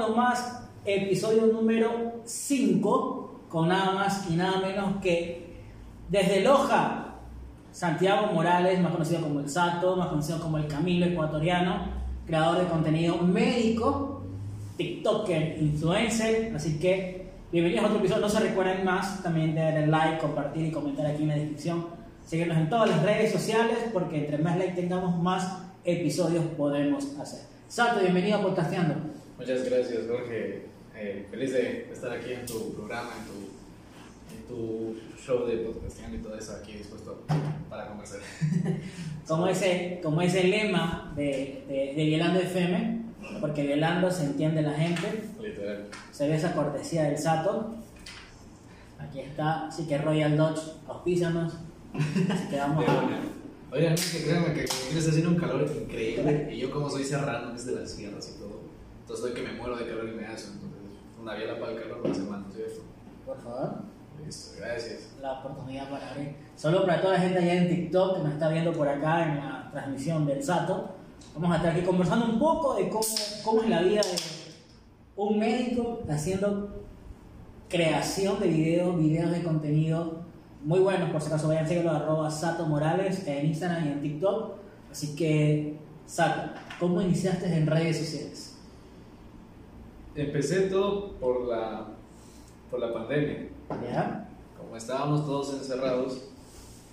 Podcasteando más, episodio número 5, con nada más y nada menos que desde Loja, Santiago Morales, más conocido como el Sato, más conocido como el Camilo ecuatoriano, creador de contenido médico, TikToker, influencer, así que bienvenidos a otro episodio, no se recuerden más, también de darle like, compartir y comentar aquí en la descripción, seguirnos en todas las redes sociales, porque entre más like tengamos, más episodios podemos hacer. Sato, bienvenido a Podcasteando. Muchas gracias, Jorge. Eh, feliz de estar aquí en tu programa, en tu, en tu show de podcasteando y todo eso, aquí dispuesto para conversar. Como ese, como ese lema de, de, de Violando FM, porque violando se entiende la gente, Literal. se ve esa cortesía del Sato. Aquí está, así que Royal Dodge, auspícianos. Así que vamos a. Oigan, que créanme que aquí está haciendo un calor increíble y yo como soy serrano, es de las sierras entonces estoy que me muero de calor y me hace, entonces una viola para el calor no hace mal, ¿no es cierto? Por favor, Listo, gracias. la oportunidad para abrir. Solo para toda la gente allá en TikTok que nos está viendo por acá en la transmisión del Sato, vamos a estar aquí conversando un poco de cómo, cómo es la vida de un médico haciendo creación de videos, videos de contenido muy buenos, por si acaso vayan a seguirlo arroba Sato Morales en Instagram y en TikTok. Así que, Sato, ¿cómo iniciaste en redes sociales? Empecé todo por la, por la pandemia. ¿Ya? Como estábamos todos encerrados,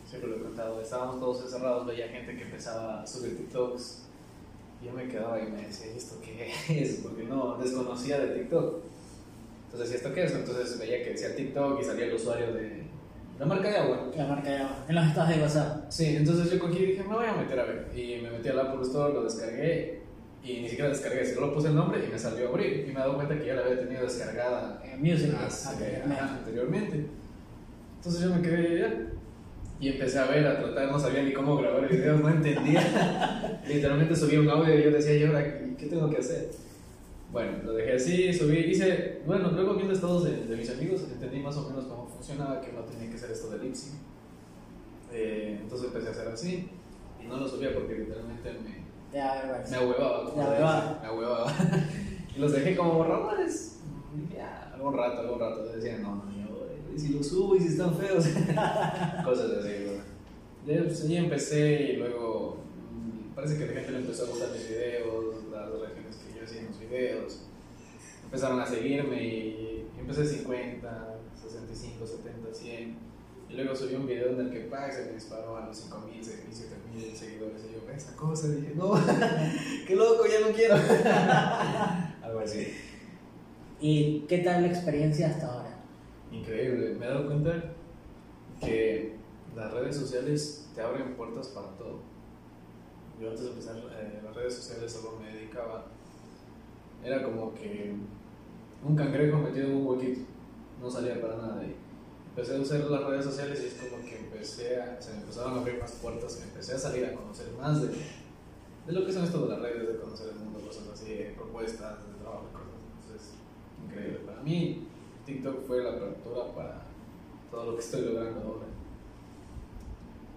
siempre lo he contado, estábamos todos encerrados, veía gente que empezaba a subir TikToks. Yo me quedaba y me decía, ¿y esto qué es? Porque no desconocía de TikTok. Entonces, ¿y esto qué es? Entonces veía que decía TikTok y salía el usuario de la marca de agua. La marca de abajo, en los estados de WhatsApp. Sí, entonces yo cogí y dije, me voy a meter a ver. Y me metí al Apple Store, lo descargué y ni siquiera descargué, solo puse el nombre y me salió a abrir. Y me he dado cuenta que ya la había tenido descargada Eh, music. hace- anteriormente. ajá, anteriormente. Entonces yo me quedé ya y empecé a ver, a tratar, no sabía ni cómo grabar videos, no entendía. Literalmente subí un audio y yo decía, ¿y ahora qué tengo que hacer? Bueno, lo dejé así, subí, hice, bueno, luego viendo estados de, de mis amigos, entendí más o menos cómo funcionaba, que no tenía que ser esto del lip sync. Eh, entonces empecé a hacer así y no lo subía porque literalmente me, De me ahuevaba. como Me dice, Me ahuevaba. y los dejé como borradores. Y dije, "Ah, algún rato, algún rato. Decían, no, no, yo, y si los subo y si están feos. Cosas así. Ya, pues, ahí empecé y luego mm, parece que la gente le empezó a gustar mis videos, las reacciones que yo hacía en los videos. Empezaron a seguirme y empecé 50, 65, 70, 100. Y luego subí un video en el que ¡pac! se me disparó a los 5.000, 6.000, 7.000 seguidores. Y yo, esa cosa, dije, no, qué loco, ya no quiero. Algo así. ¿Y qué tal la experiencia hasta ahora? Increíble. Me he dado cuenta que las redes sociales te abren puertas para todo. Yo antes de empezar eh, las redes sociales solo me dedicaba, era como que un cangrejo metido en un huequito, no salía para nada de ahí. Empecé a usar las redes sociales y es como que empecé a, se me empezaron a abrir más puertas, empecé a salir a conocer más de, de lo que son esto de las redes, de conocer el mundo, cosas así, propuestas de trabajo, cosas. Entonces, increíble. Para mí, TikTok fue la apertura para todo lo que estoy logrando ahora.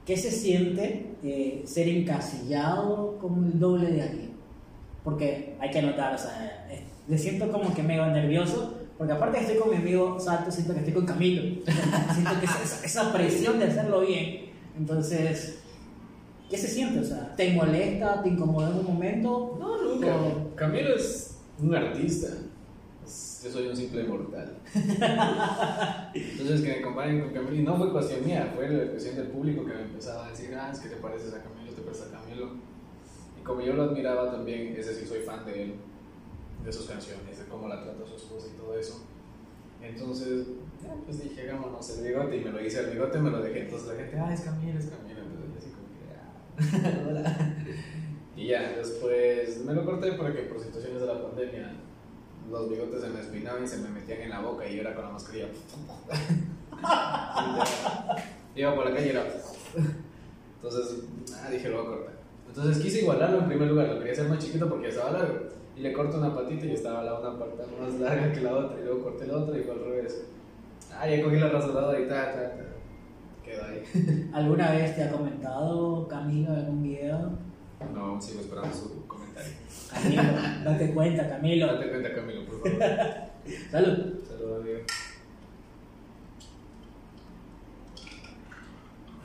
¿Qué se siente eh, ser encasillado como el doble de alguien? Porque hay que notar, o sea, eh, me siento como que medio nervioso, porque aparte que estoy con mi amigo Sato, siento que estoy con Camilo. siento que esa, esa presión de hacerlo bien. Entonces, ¿qué se siente? O sea, ¿te molesta, te incomoda en un momento? No, nunca. O- Camilo es un artista. Yo soy un simple mortal. Entonces, que me comparen con Camilo, y no fue cuestión mía, fue la cuestión del público que me empezaba a decir, ah, es que te pareces a Camilo, te pareces a Camilo. Y como yo lo admiraba también, es decir, soy fan de él, de sus canciones, de cómo la trata su esposa y todo eso. Entonces, pues dije, hagámonos el bigote y me lo hice el bigote, me lo dejé. Entonces la gente, ah, es Camilo, es Camilo. Entonces, así como ah, hola. Y ya, después me lo corté porque por situaciones de la pandemia los bigotes se me espinaban y se me metían en la boca y yo era con la mascarilla. Iba por la calle y era. Entonces, ah, dije, lo voy a cortar. Entonces quise igualarlo en primer lugar, lo quería hacer más chiquito porque estaba largo. Y le corto una patita y estaba la una parte más larga que la otra. Y luego corté la otra y fue al revés. Ah, ya cogí la rasuradora y ta, ta, ta. Quedó ahí. ¿Alguna vez te ha comentado Camilo en algún video? No, sigo esperando su comentario. Camilo, date cuenta, Camilo. Date cuenta, Camilo, por favor. Salud. Saludos, amigo.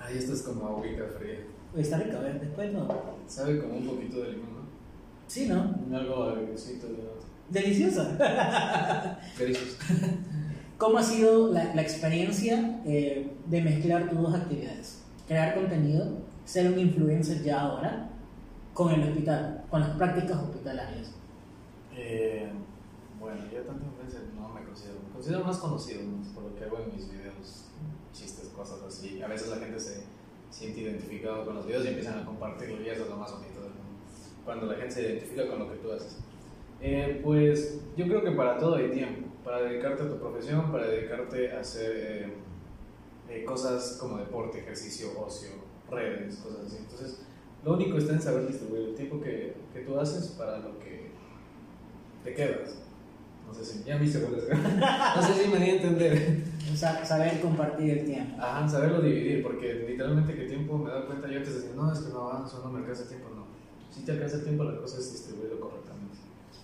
Ay, esto es como agüita fría. Está rico, a ver, después no. Sabe como un poquito de limón. Sí, ¿no? Algo agresito de Deliciosa. Berizos. ¿Cómo ha sido la, la experiencia eh, de mezclar tus dos actividades? Crear contenido, ser un influencer ya ahora, con el hospital, con las prácticas hospitalarias. Eh, bueno, yo tantas veces no me considero. Me considero más conocido ¿no? por lo que hago en mis videos, chistes, cosas así. A veces la gente se siente identificado con los videos y empiezan a compartirlo y eso es lo más bonito. Cuando la gente se identifica con lo que tú haces. Eh, pues yo creo que para todo hay tiempo. Para dedicarte a tu profesión, para dedicarte a hacer eh, eh, cosas como deporte, ejercicio, ocio, redes, cosas así. Entonces, lo único está en saber distribuir el tiempo que, que tú haces para lo que te quedas. No sé si ya cuál es. No sé si me di a entender. O sea, saber compartir el tiempo. Ajá, saberlo dividir, porque literalmente que tiempo me da cuenta yo antes decía, no, es que no avanzo, no me alcanza el tiempo, no. Si te alcanza el tiempo, la cosa es distribuirlo correctamente.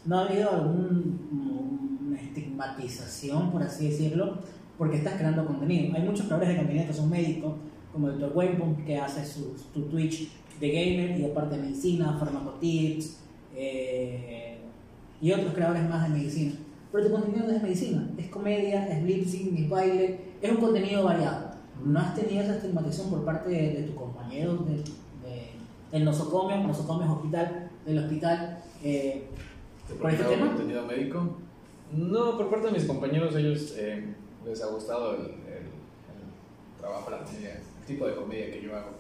¿No ha habido alguna estigmatización, por así decirlo? Porque estás creando contenido. Hay muchos creadores de contenido que son médicos, como el Dr. Que hace su, tu Twitch de gamer y aparte de medicina, farmacotips eh, y otros creadores más de medicina. Pero tu contenido no es medicina, es comedia, es lip sync, es baile, es un contenido variado. ¿No has tenido esa estigmatización por parte de, de tus compañeros de, del nosocomio, nosocomio hospital, del hospital? Eh, ¿Te ¿Por este tema? contenido médico? No, por parte de mis compañeros, ellos eh, les ha gustado el, el- el trabajo, la comedia, el tipo de comedia que yo hago.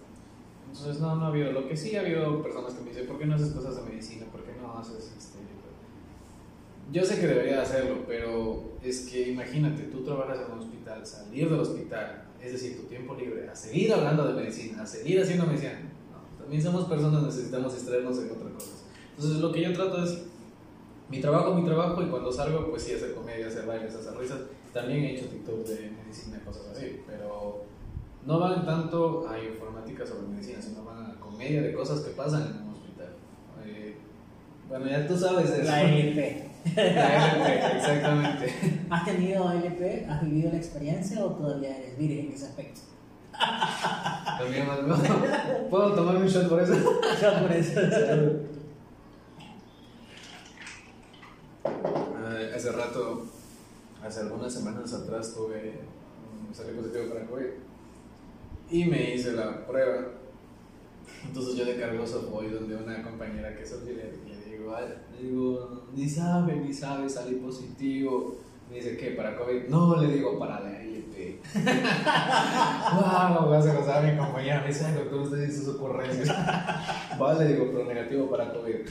Entonces, no, no ha habido. Lo que sí ha habido personas que me dicen, ¿por qué no haces cosas de medicina? ¿Por qué no haces este? Yo sé que debería hacerlo, pero es que imagínate, tú trabajas en un hospital, salir del hospital, es decir, tu tiempo libre, a seguir hablando de medicina, a seguir haciendo medicina. También somos personas, necesitamos distraernos en otras cosas. Entonces, lo que yo trato es mi trabajo, mi trabajo, y cuando salgo, pues sí, hacer comedia, hacer bailes, hacer risas. También he hecho TikTok de medicina, cosas así, pero no van tanto a informática sobre medicina, sino van a comedia de cosas que pasan en un hospital. Eh, bueno, ya tú sabes eso. la LP. La LP, exactamente. ¿Has tenido LP? ¿Has vivido la experiencia o todavía eres virgen en ese aspecto? También algo. ¿Puedo tomarme un shot por eso? Yo por eso. Eh, hace rato, hace algunas semanas atrás, tuve, salí positivo para COVID y me hice la prueba. Entonces yo de cargoso voy donde una compañera que es auxiliar y le digo, "Ay", le digo, ni sabe, ni sabe, salí positivo. Me dice, ¿qué? ¿Para COVID? No, le digo, para la LP. wow, se lo sabe mi compañera. Me dice, "Ay, doctor, usted dice sus ocurrencias. vale, digo, pero negativo para COVID.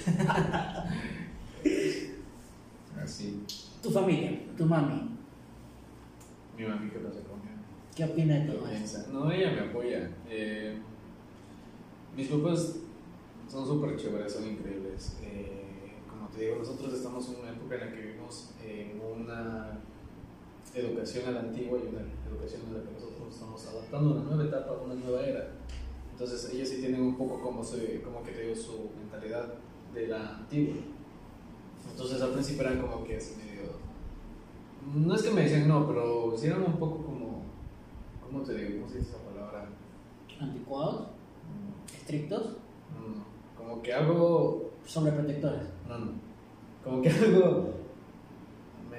Así. Tu familia, tu mami, Mi mami, ¿qué pasa con ella? ¿qué opina de todo piensa. No, ella me apoya. Eh, mis papás son súper chéveres, son increíbles. Eh, como te digo, nosotros estamos en una época en la que vivimos en una educación a la antigua y una educación en la que nosotros nos estamos adaptando a una nueva etapa, a una nueva era. Entonces ellos sí tienen un poco como, se, como que te digo, su mentalidad de la antigua. Entonces al principio eran como que así medio... No es que me decían no, pero sí eran un poco como... ¿Cómo te digo? ¿Cómo se dice esa palabra? ¿Anticuados? Mm, ¿Estrictos? mm, Como que algo... ¿Sobreprotectores? No, no. Como que algo...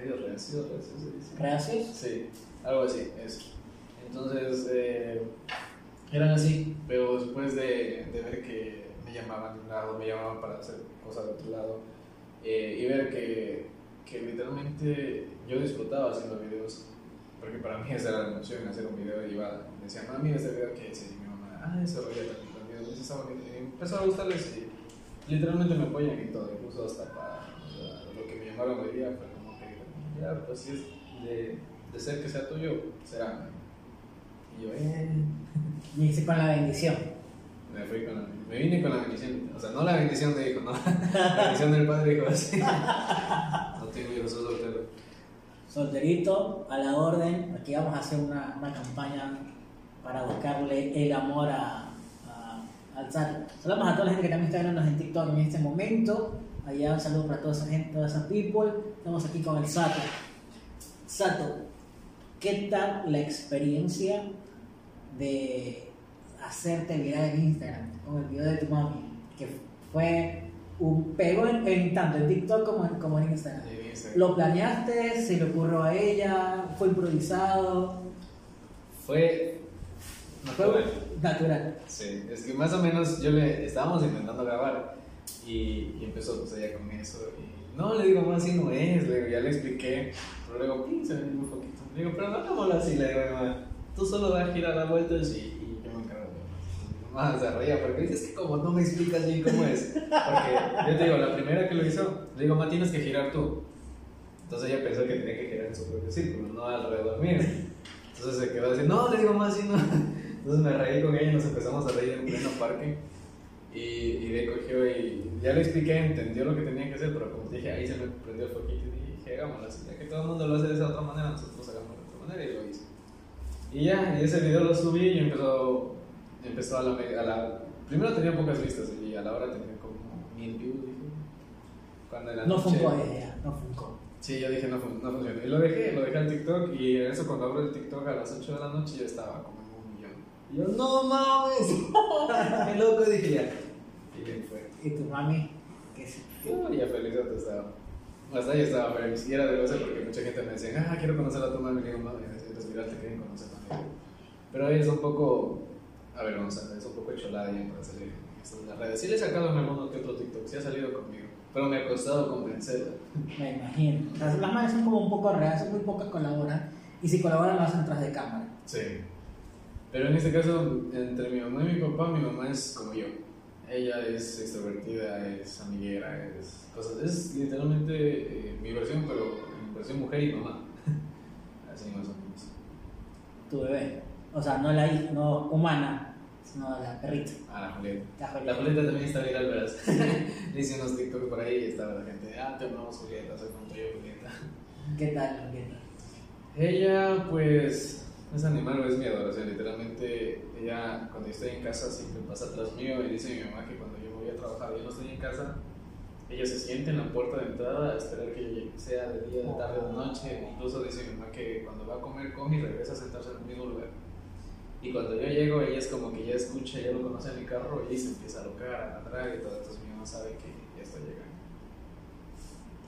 Medio reacio, reacio se dice. ¿Gracias? Sí, algo así, eso. Entonces, eh, eran así, pero después de, de ver que me llamaban de un lado, me llamaban para hacer cosas de otro lado, eh, y ver que, que literalmente yo disfrutaba haciendo videos, porque para mí esa era la emoción, hacer un video, y iba, me decían, mami, este video que es, y mi mamá, ah, ese rollo también, también, entonces estaba bonito, y empezó a gustarles, y literalmente me apoyan en todo, incluso hasta para o sea, lo que me llamaron hoy día, fue ya, pues si es de, de ser que sea tuyo, será. Y yo, eh, Y hice con la bendición. me fui con la, me vine con la bendición, o sea, no la bendición de hijo, no, la bendición del padre hijo, así. No tengo hijos, soy soltero. Solterito, a la orden. Aquí vamos a hacer una, una campaña para buscarle el amor a, a- al. Saludamos a toda la gente que también está viéndonos en TikTok en este momento. Allá un saludo para toda esa gente, toda esa people. Estamos aquí con el Sato. Sato, ¿qué tal la experiencia de hacerte viral en Instagram con el video de tu mami? Que fue un pego en, en tanto en TikTok como en, como en Instagram. Sí, sí. ¿Lo planeaste? ¿Se le ocurrió a ella? ¿Fue improvisado? Fue. Fue natural. natural. Sí, es que más o menos yo le estábamos intentando grabar y, y empezó pues ella con eso y no, le digo, más así no es, le digo, ya le expliqué, pero luego, pum, se me un poquito. Le digo, pero no hagámoslo así, le digo, mamá, tú solo das girar las vueltas y, y yo me encargo de más se reía porque dices que como no me explicas bien cómo es, porque yo te digo, la primera que lo hizo, le digo, ma, tienes que girar tú. Entonces ella pensó que tenía que girar en su propio círculo, no alrededor mío. Entonces se quedó así, no, le digo, más así no. Entonces me reí con ella y nos empezamos a reír en pleno parque. Y, y de cogió y ya le expliqué, entendió lo que tenía que hacer, pero como te dije, ahí se me prendió el foquito y dije, hagámoslo así, ya que todo el mundo lo hace de esa otra manera, nosotros hagámoslo de otra manera y lo hice. Y ya, y ese video lo subí y empezó, empezó a la, a la... Primero tenía pocas vistas y a la hora tenía como mil views, dije. Cuando en la No funcó ella, no funcó. Sí, yo dije no, no funciona. Y lo dejé, lo dejé al TikTok y eso cuando abro el TikTok a las 8 de la noche ya estaba como en. Y yo, no mames, qué loco dije ya. Y bien fue. ¿Y tu mami? ¿Qué es? Yo ya feliz ya estaba. Hasta ahí estaba, pero ni siquiera de goce porque mucha gente me decía, ah, quiero conocer a tu mami. Y digo, mami, eres viral, te quieren conocer también. Pero ella es un poco avergonzada, es un poco cholada ya para salir en las redes. Sí le he sacado en alguno que otro TikTok, sí ha salido conmigo, pero me ha costado convencerla. Me imagino. Las, las madres son como un poco reales, muy pocas colaboran. Y si colaboran, lo hacen tras de cámara. Sí. Pero en este caso, entre mi mamá y mi papá, mi mamá es como yo. Ella es extrovertida, es amiguera, es cosas. Es literalmente eh, mi versión, pero en versión mujer y mamá. Así más o menos. Tu bebé. O sea, no la hija, no humana, sino la perrita. Ah, la Julieta. La La Julieta. También está viral, ¿verdad? Le hice unos TikTok por ahí y estaba la gente, ah, te amamos Julieta, soy como yo Julieta. ¿Qué tal, Julieta? Ella, pues, es animal es mi adoración. Literalmente, ella, cuando yo estoy en casa, siempre pasa atrás mío y dice mi mamá que cuando yo voy a trabajar, yo no estoy en casa, ella se siente en la puerta de entrada a esperar que yo llegue, sea de día, de tarde, de noche. Incluso dice mi mamá que cuando va a comer, come y regresa a sentarse en el mismo lugar. Y cuando yo llego, ella es como que ya escucha, ya lo conoce en mi carro y se empieza a locar, a ladrar y todo. Entonces mi mamá sabe que ya estoy llegando.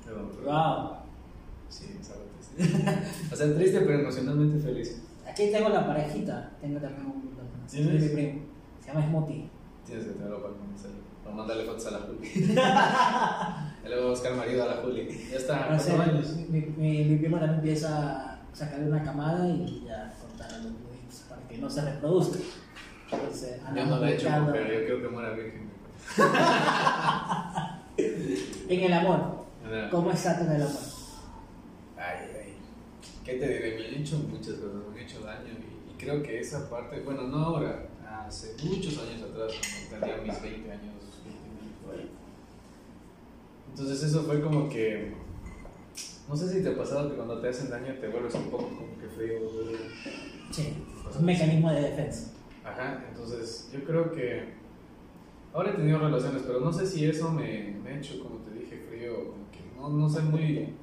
Perdón. Wow. Sí, algo triste. o sea, triste, pero emocionalmente feliz. Aquí tengo la parejita. Tengo también un. ¿Tienes? mi primo. Se llama Smoothie. Tienes que tenerlo para conocerlo. Para mandarle fotos a la Juli. Le voy a buscar marido a la Juli. Ya está, No sé, años. mi, mi, mi primo también empieza a sacarle una camada y ya cortar a los bebés para que no se reproduzca. Entonces, Yo no la he hecho, pero yo creo que muera virgen. En el amor. ¿Cómo está en el amor? ¿Qué te diré? Me han hecho muchas cosas, me han hecho daño y, y creo que esa parte, bueno, no ahora, hace muchos años atrás, cuando tenía mis 20 años, 20 por ahí. Entonces eso fue como que, no sé si te ha pasado que cuando te hacen daño te vuelves un poco como que frío. Sí. Es un mecanismo de defensa. Ajá, entonces yo creo que ahora he tenido relaciones, pero no sé si eso me, me ha hecho, como te dije, frío, como que no, no soy muy,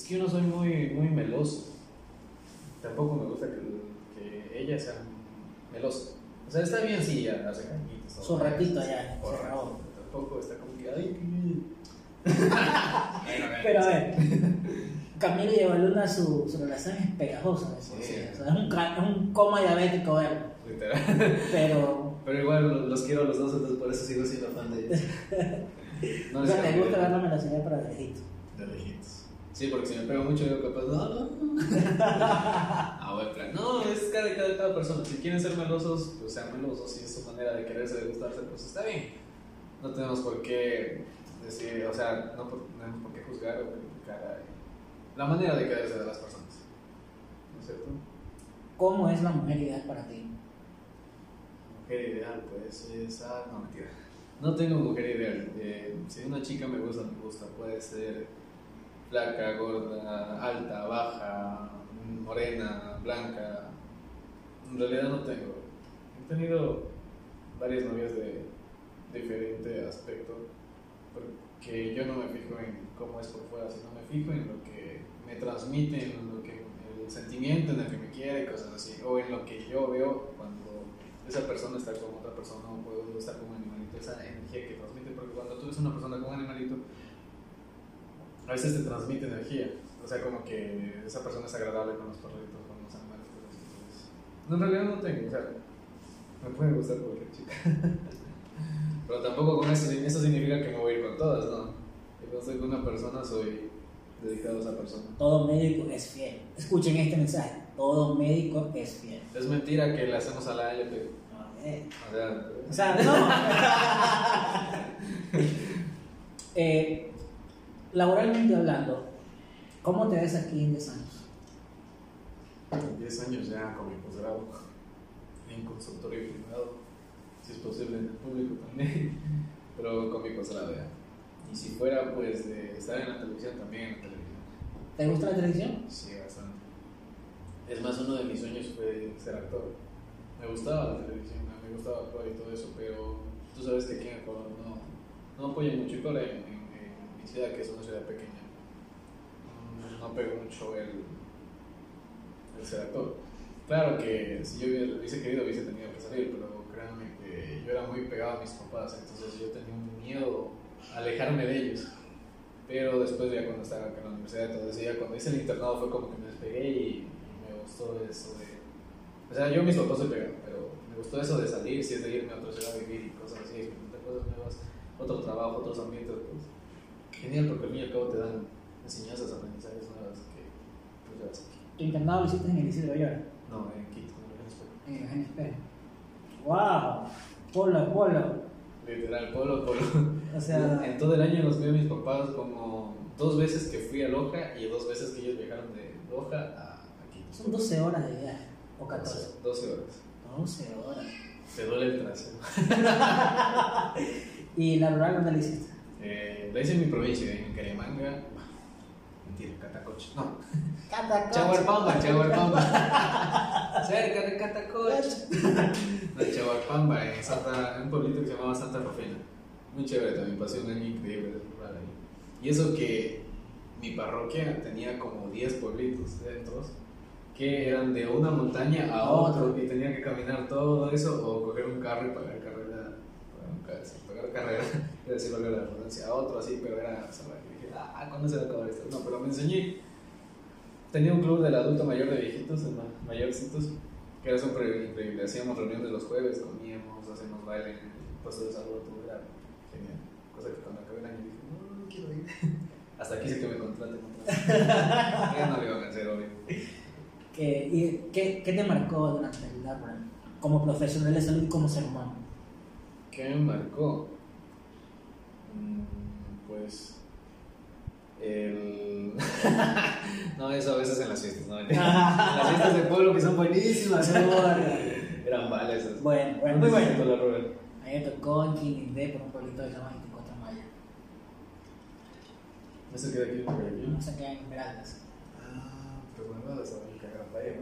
es que yo no soy muy, muy meloso. Tampoco me gusta que, que ella sea melosa. O sea, está bien si ella hace cañitos. Su ratito ya, acabó. Tampoco está como que, ay, qué... Pero a ver, Camilo y Evaluna, su, su relación es pegajosa. Sí. sí. O sea, es, un, es un coma diabético verlo. Literal. Pero, Pero igual los quiero a los dos, entonces por eso sigo siendo fan de ellos. No o les sea, te gusta ver la melosidad para de lejito. De lejitos. Sí, porque si me pego mucho, yo capaz, no, no. Ah, buen plan. No, es cada, cada, cada persona. Si quieren ser melosos, pues sean melosos. Si es su manera de quererse, de gustarse, pues está bien. No tenemos por qué decir, o sea, no, por, no tenemos por qué juzgar o criticar la manera de quererse de las personas. ¿No es cierto? ¿Cómo es la mujer ideal para ti? Mujer ideal, pues es. Ah, no, mentira. No tengo mujer ideal. Eh, si una chica me gusta, me gusta. Puede ser flaca, gorda, alta, baja, morena, blanca. En realidad no tengo. He tenido varias novias de diferente aspecto. Pero que yo no me fijo en cómo es por fuera, sino me fijo en lo que me transmite, en lo que, el sentimiento en el que me quiere, cosas así, o en lo que yo veo cuando esa persona está con otra persona o puedo estar con un animalito, esa energía que transmite, porque cuando tú ves una persona con un animalito, a veces te transmite energía, o sea, como que esa persona es agradable con los perritos, con los animales, entonces, no, en realidad no tengo, o sea, me puede gustar cualquier chica. Pero tampoco con eso, eso significa que me voy a ir con todas, ¿no? Yo estoy con una persona soy dedicado a esa persona. Todo médico es fiel. Escuchen este mensaje. Todo médico es fiel. Es mentira que le hacemos a la ALP. A ver. O sea, O sea, no. Eh, laboralmente hablando, ¿cómo te ves aquí en 10 años? 10 años ya con mi posgrado en consultorio privado, si es posible en el público también, pero con mi posgrado ya. Y si fuera pues de estar en la televisión, también en la televisión. ¿Te gusta la televisión? Sí, bastante. Es más, uno de mis sueños fue ser actor. Me gustaba la televisión, me gustaba actuar y todo eso, pero tú sabes que aquí en Ecuador no, no apoyan mucho, y en, en, ciudad, que es una ciudad pequeña, no pegó mucho el, el ser actor. Claro que si yo hubiese querido, hubiese tenido que salir, pero créanme que yo era muy pegado a mis papás, entonces yo tenía un miedo a alejarme de ellos. Pero después, ya cuando estaba en la universidad, eso, ya cuando hice el internado fue como que me despegué y me gustó eso de. O sea, yo a mis papás soy pegado, pero me gustó eso de salir, si es de irme a otra ciudad a vivir y cosas así, cosas nuevas, otro trabajo, otros ambientes, pues. Genial, porque al fin y al cabo te dan enseñanzas, aprendizajes nuevas que pues ya vas aquí. Tu internado lo hiciste en el Isidro Bayora, No, en Quito, en el Eugenio Espejo. ¡Wow! Polo, polo. Literal, polo, polo. O sea, En todo el año los vi a mis papás como dos veces que fui a Loja y dos veces que ellos viajaron de Loja a, a Quito. son 12 horas de viaje, o 14. 12 horas. 12 horas. Te duele el trasero. ¿Y la rural dónde la hiciste? Eh, la hice en mi provincia, en Carimanga. Mentira, Catacoche. No. Catacoche. Chahuarpamba, Chahuarpamba. Cerca de Catacoche. No, Chahuarpamba, en, Santa, en un pueblito que se llamaba Santa Rufina. Muy chévere también, pasé un año increíble. Y eso que mi parroquia tenía como 10 pueblitos dentro que eran de una montaña a otro y tenía que caminar todo eso o coger un carro y pagar carrera, pagar, un ca- sí, pagar carrera, es decir, valga la redundancia, a otro así, pero era salvaje. Y dije, ah, ¿cuándo se va a acabar esto? No, pero me enseñé. Tenía un club del adulto mayor de viejitos, de ma- mayorcitos, que era súper increíble. Hacíamos reuniones los jueves, comíamos, hacíamos baile puesto de salud, era genial. Cosa que cuando acabé el año dije, no, no quiero ir. Hasta quise que me contraten. Ya no lo iban a hacer, obvio. ¿Qué, y, ¿qué, ¿Qué te marcó durante la rural? Como profesional de salud y como ser humano. ¿Qué me marcó? Mm, Pues. El. no, eso a veces en las fiestas, ¿no? En las fiestas de pueblo que son buenísimas, Eran balas esas. Bueno, bueno, muy bueno. A mí me tocó en Quinindé por un pueblito que se llama 24 Maya. ¿Eso queda aquí? No sé qué en Esmeraldas. Ah, pero bueno, esa que era playa.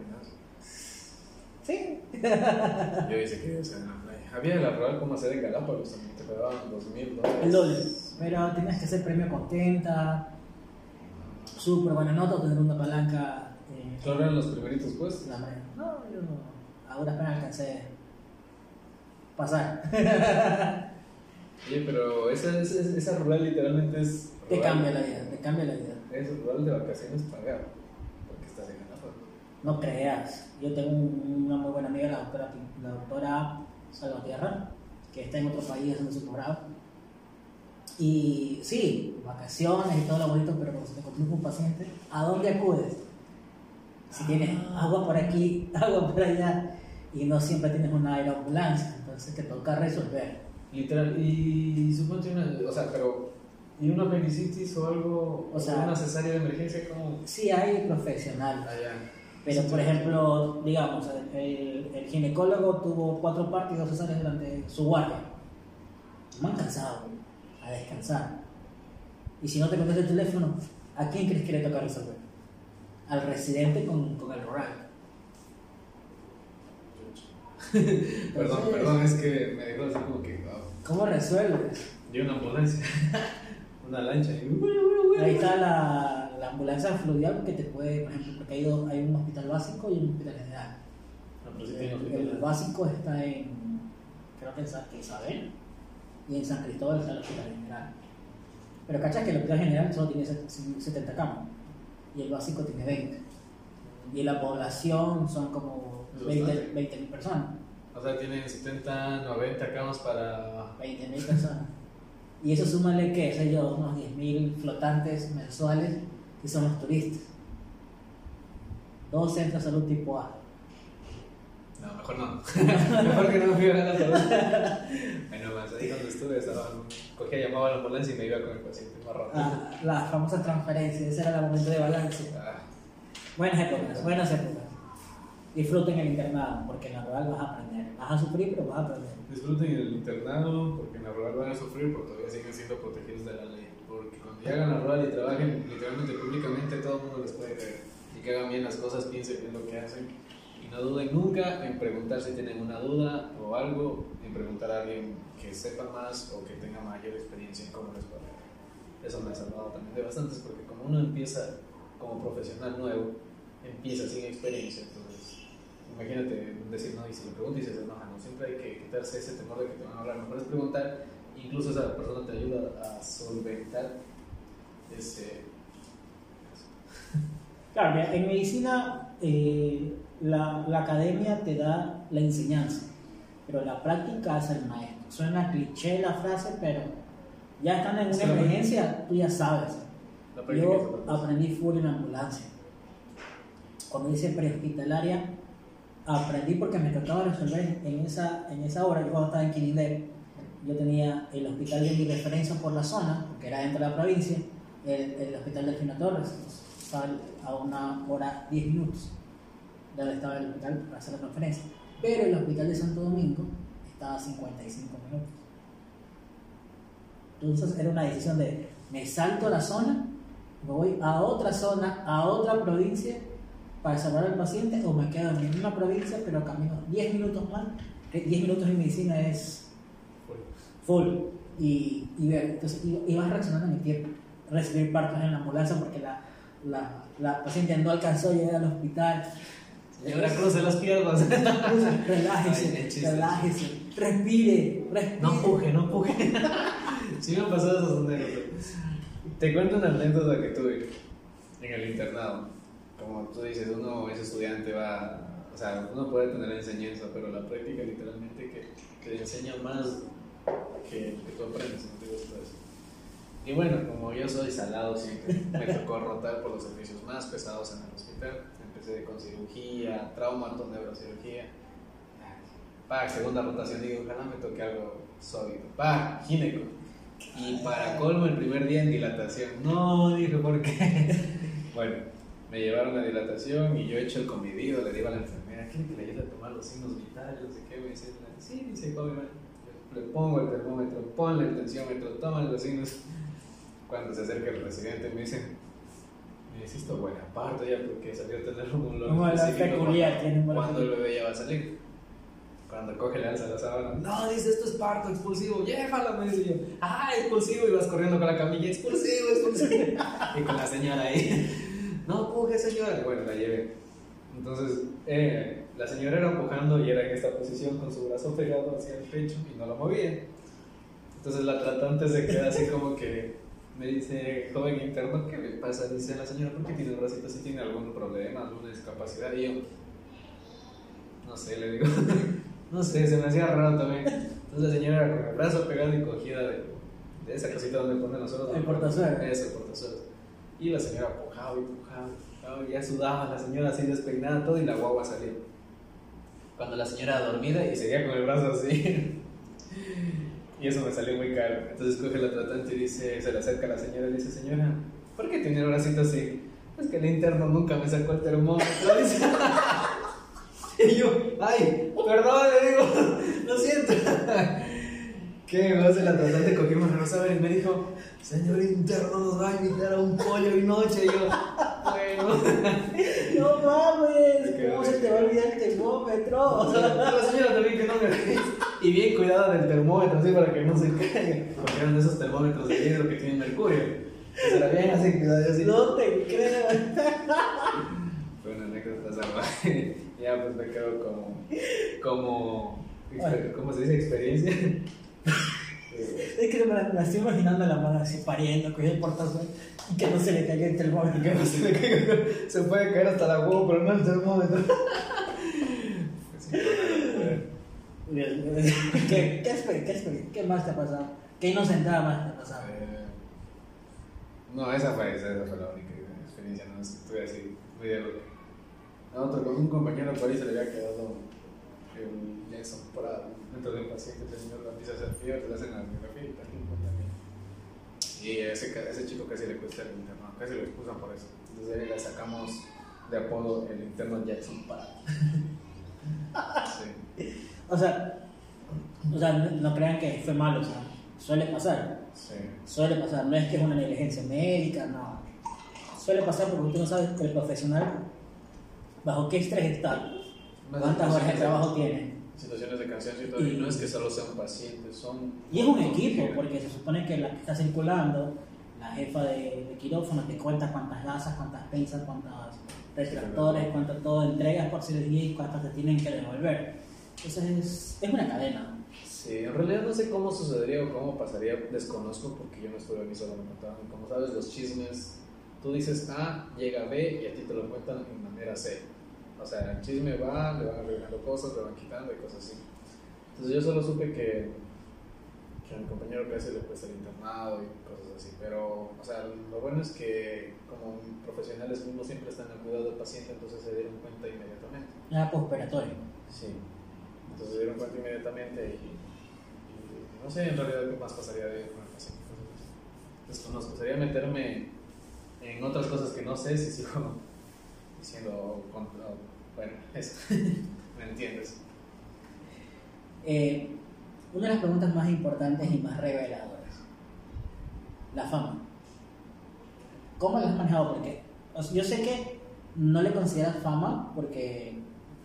Sí. Yo dice que en la playa. Había la rural como hacer en Galápagos también, te pagaban dos mil dólares. El doble. Pero tenías que ser premio contenta, súper buena nota, tener una palanca. eh, Claro, eran los primeritos puestos. No, yo a duras penas alcancé pasar. Oye, pero esa, esa, esa rural literalmente es. te cambia la vida, te cambia la vida. Es rural de vacaciones pagado. Porque estás en Galápagos. No creas. Yo tengo un- una muy buena amiga, la doctora, la doctora Salvatierra, que está en otro país haciendo su posgrado. Y sí, vacaciones y todo lo bonito, pero cuando se te complica un paciente, ¿a dónde acudes? Si tienes Ah. agua por aquí, agua por allá, y no siempre tienes una aeroambulancia, entonces te toca resolver. Literal, y suponte una. O sea, pero. ¿Y una apendicitis o algo? O sea- una cesárea de emergencia como. Sí hay profesional, Allá. Pero por ejemplo, digamos, el, el ginecólogo tuvo cuatro partos y dos cesáreas durante su guardia. Me han cansado a descansar. Y si no te contesta el teléfono, ¿a quién crees que le toca resolver? Al residente con, con el rural. Perdón, perdón, es que me dejó así como que. ¿Cómo resuelves? Y una ambulancia. Una lancha. Ahí está la, la ambulancia fluvial que te puede, por ejemplo, porque hay, dos- hay un hospital básico y un hospital general. No, pero sí tiene El, hospital. el básico está en, creo que en Santa Isabel y en San Cristóbal está el hospital general. Pero cachas que el hospital general solo tiene set- 70 camas y el básico tiene 20. Y la población son como Es 20 bastante. 20 mil personas. O sea, tienen 70, 90 camas para. 20 mil personas. Y eso súmale que, sé yo, unos 10 mil flotantes mensuales que son los turistas. Dos centros de salud tipo A. No, mejor no. mejor que no me iba a la salud. Bueno, más ahí donde estuve, estaba, cogía, llamaba a la ambulancia y me iba con el paciente rápido. Ah, las famosas transferencias, ese era el momento de balance. Ah, Buenas épocas, buenas épocas. Disfruten el internado, porque en la rural vas a aprender. Vas a sufrir, pero vas a aprender. disfruten el internado, porque en la rural van a sufrir, porque todavía siguen siendo protegidos de la ley. Llegan a la rural y trabajen literalmente públicamente, todo el mundo les puede creer. Y que hagan bien las cosas, piensen bien lo que hacen. Y no duden nunca en preguntar si tienen una duda o algo, en preguntar a alguien que sepa más o que tenga mayor experiencia en cómo les puede Eso me ha salvado también de bastantes, porque como uno empieza como profesional nuevo, empieza sin experiencia, entonces imagínate decir no y si le preguntas y se enoja, no, siempre hay que quitarse ese temor de que te van a hablar, mejor es preguntar, incluso esa persona te ayuda a solventar ese... Claro, mira, en medicina eh, la, la academia te da la enseñanza, pero la práctica hace el maestro. Suena cliché la frase, pero ya estando en una Sí, la emergencia, tú ya sabes. Yo aprendí full en ambulancia. Cuando hice prehospitalaria, aprendí porque me tocaba resolver en esa, en esa hora. Yo cuando estaba en Quirindé, yo tenía el hospital de mi referencia por la zona, porque era dentro de la provincia, el, el hospital de Fina Torres, estaba a una hora 10 minutos de donde estaba el hospital para hacer la conferencia. Pero el hospital de Santo Domingo estaba a 55 minutos. Entonces era una decisión de me salto la zona, me voy a otra zona, a otra provincia para salvar al paciente o me quedo en la misma provincia pero camino 10 minutos más. que 10 minutos en medicina es Full. full y, y ver, entonces vas reaccionando en el tiempo. Recibir partos en la ambulancia porque la, la, la paciente no alcanzó a llegar al hospital. Y ahora cruce las piernas. relájese, relájese, respire, respire. No empuje, no empuje. sí me han pasado esas anécdotas. Te cuento una anécdota que tuve en el internado. Como tú dices, uno es estudiante, va... O sea, uno puede tener enseñanza, pero la práctica literalmente que te enseña más que, que tú aprendes. ¿no? Te gusta eso. Y bueno, como yo soy salado siempre, me tocó rotar por los servicios más pesados en el hospital. Empecé con cirugía, traumato, neurocirugía. Pa, segunda rotación, digo, ojalá me toque algo sólido. Pa, gineco. Y para colmo, el primer día en dilatación. No, dije, ¿por qué? bueno, me llevaron a dilatación y yo he hecho el convivido, le digo a la enfermera, ¿quiere que le ayude a tomar los signos vitales? No sé qué, me dice, sí, dice, joven, le pongo el termómetro, ponle el tensiómetro, toma los signos. Cuando se acerca el residente me dice, me hiciste buena parte ya porque salió a tener un olor específico peculiar, cuando- cuando el bebé ya va a salir. Cuando coge, le alza la sábana. No, dice, esto es parto expulsivo. Llévala, me dice yo. Ah, expulsivo. Y vas corriendo con la camilla. Expulsivo, expulsivo. y con la señora ahí. No, puje, señora. Bueno, la llevé. Entonces, eh, la señora era empujando y era en esta posición con su brazo pegado hacia el pecho y no lo movía. Entonces la tratante se queda así como que me dice, joven interno, ¿qué me pasa? Dice la señora, ¿por qué tiene el bracito así? ¿Tiene algún problema, alguna discapacidad? Y yo, no sé, le digo, no sé, se me hacía raro también. Entonces la señora con el brazo pegado y cogida de, de esa cosita donde ponen nosotros. El portazuelo. Eso, el portazuelo. Y la señora empujaba y empujaba, ya sudaba la señora así despeinada todo y la guagua salió. Cuando la señora dormida y seguía con el brazo así. Y eso me salió muy caro. Entonces coge la tratante y dice, se le acerca a la señora y le dice, señora, ¿por qué tiene el bracito así? Es que el interno nunca me sacó el termómetro. y yo, ay, perdón, le digo, lo siento. ¿Qué me hace la tratante? Cogimos a saber y me dijo, señor interno, nos va a invitar a un pollo y noche. Y yo, bueno. No mames, ¿cómo se te va a olvidar el termómetro? La señora también que no me Y bien cuidado del termómetro así para que no se caiga. Porque eran de esos termómetros de vidrio que tienen mercurio. Y se la habían así, así. No te creo. Fue una anécdota esa Ya pues me quedo como. como. ¿Cómo se dice? Experiencia. Es que me la, estoy imaginando a la madre así pariendo, cogiendo el portazo y que no se le caiga el termómetro. que no se le caiga. Se puede caer hasta la huevo, pero no el termómetro. ¿Qué, qué, qué, qué más te ha pasado? ¿Qué inocentada más te ha pasado? Eh, No, esa fue, esa fue la única experiencia, no estuve así, muy de A otro, con un compañero por ahí se le había quedado el Jackson para dentro de un paciente, el señor lo empieza a hacer fiebre, le hacen la radiografía y tal, y ese, ca- ese chico casi le cuesta el interno, casi lo expulsan por eso. Entonces ahí le sacamos de apodo el interno Jackson para. Sí, O sea, o sea, no, no crean que fue malo, o sea, suele pasar. sí. Suele pasar, no es que es una negligencia médica, no. Suele pasar porque usted no sabe que el profesional bajo qué estrés está, cuántas horas de trabajo tiene. situaciones de cansancio y todo, y no es que solo sean pacientes, son... Y es un equipo, porque se supone que la que está circulando, la jefa de, de quirófano te cuenta cuántas gasas, cuántas pensas, cuántos retractores, cuántas todo entregas por cirugía y cuántas te tienen que devolver. Entonces es, es una cadena. Sí, en realidad no sé cómo sucedería o cómo pasaría, desconozco porque yo no estuve aquí, solo me contaban. Como sabes, los chismes, tú dices A, llega B y a ti te lo cuentan en manera C. O sea, el chisme va, le van agregando cosas, le van quitando y cosas así. Entonces yo solo supe que, que compañero casi le cuesta el internado y cosas así. Pero, o sea, lo bueno es que como profesionales mismos siempre están al cuidado del paciente, entonces se dieron cuenta inmediatamente. Ya postoperatorio. Sí. Entonces se dieron cuenta inmediatamente y, y no sé en realidad qué más pasaría de con el paciente. Desconozco. Sería meterme en otras cosas que no sé si sigo diciendo. Bueno, eso. ¿Me entiendes? Eh, una de las preguntas más importantes y más reveladoras. La fama. ¿Cómo la has manejado? Porque o sea, yo sé que no le consideras fama porque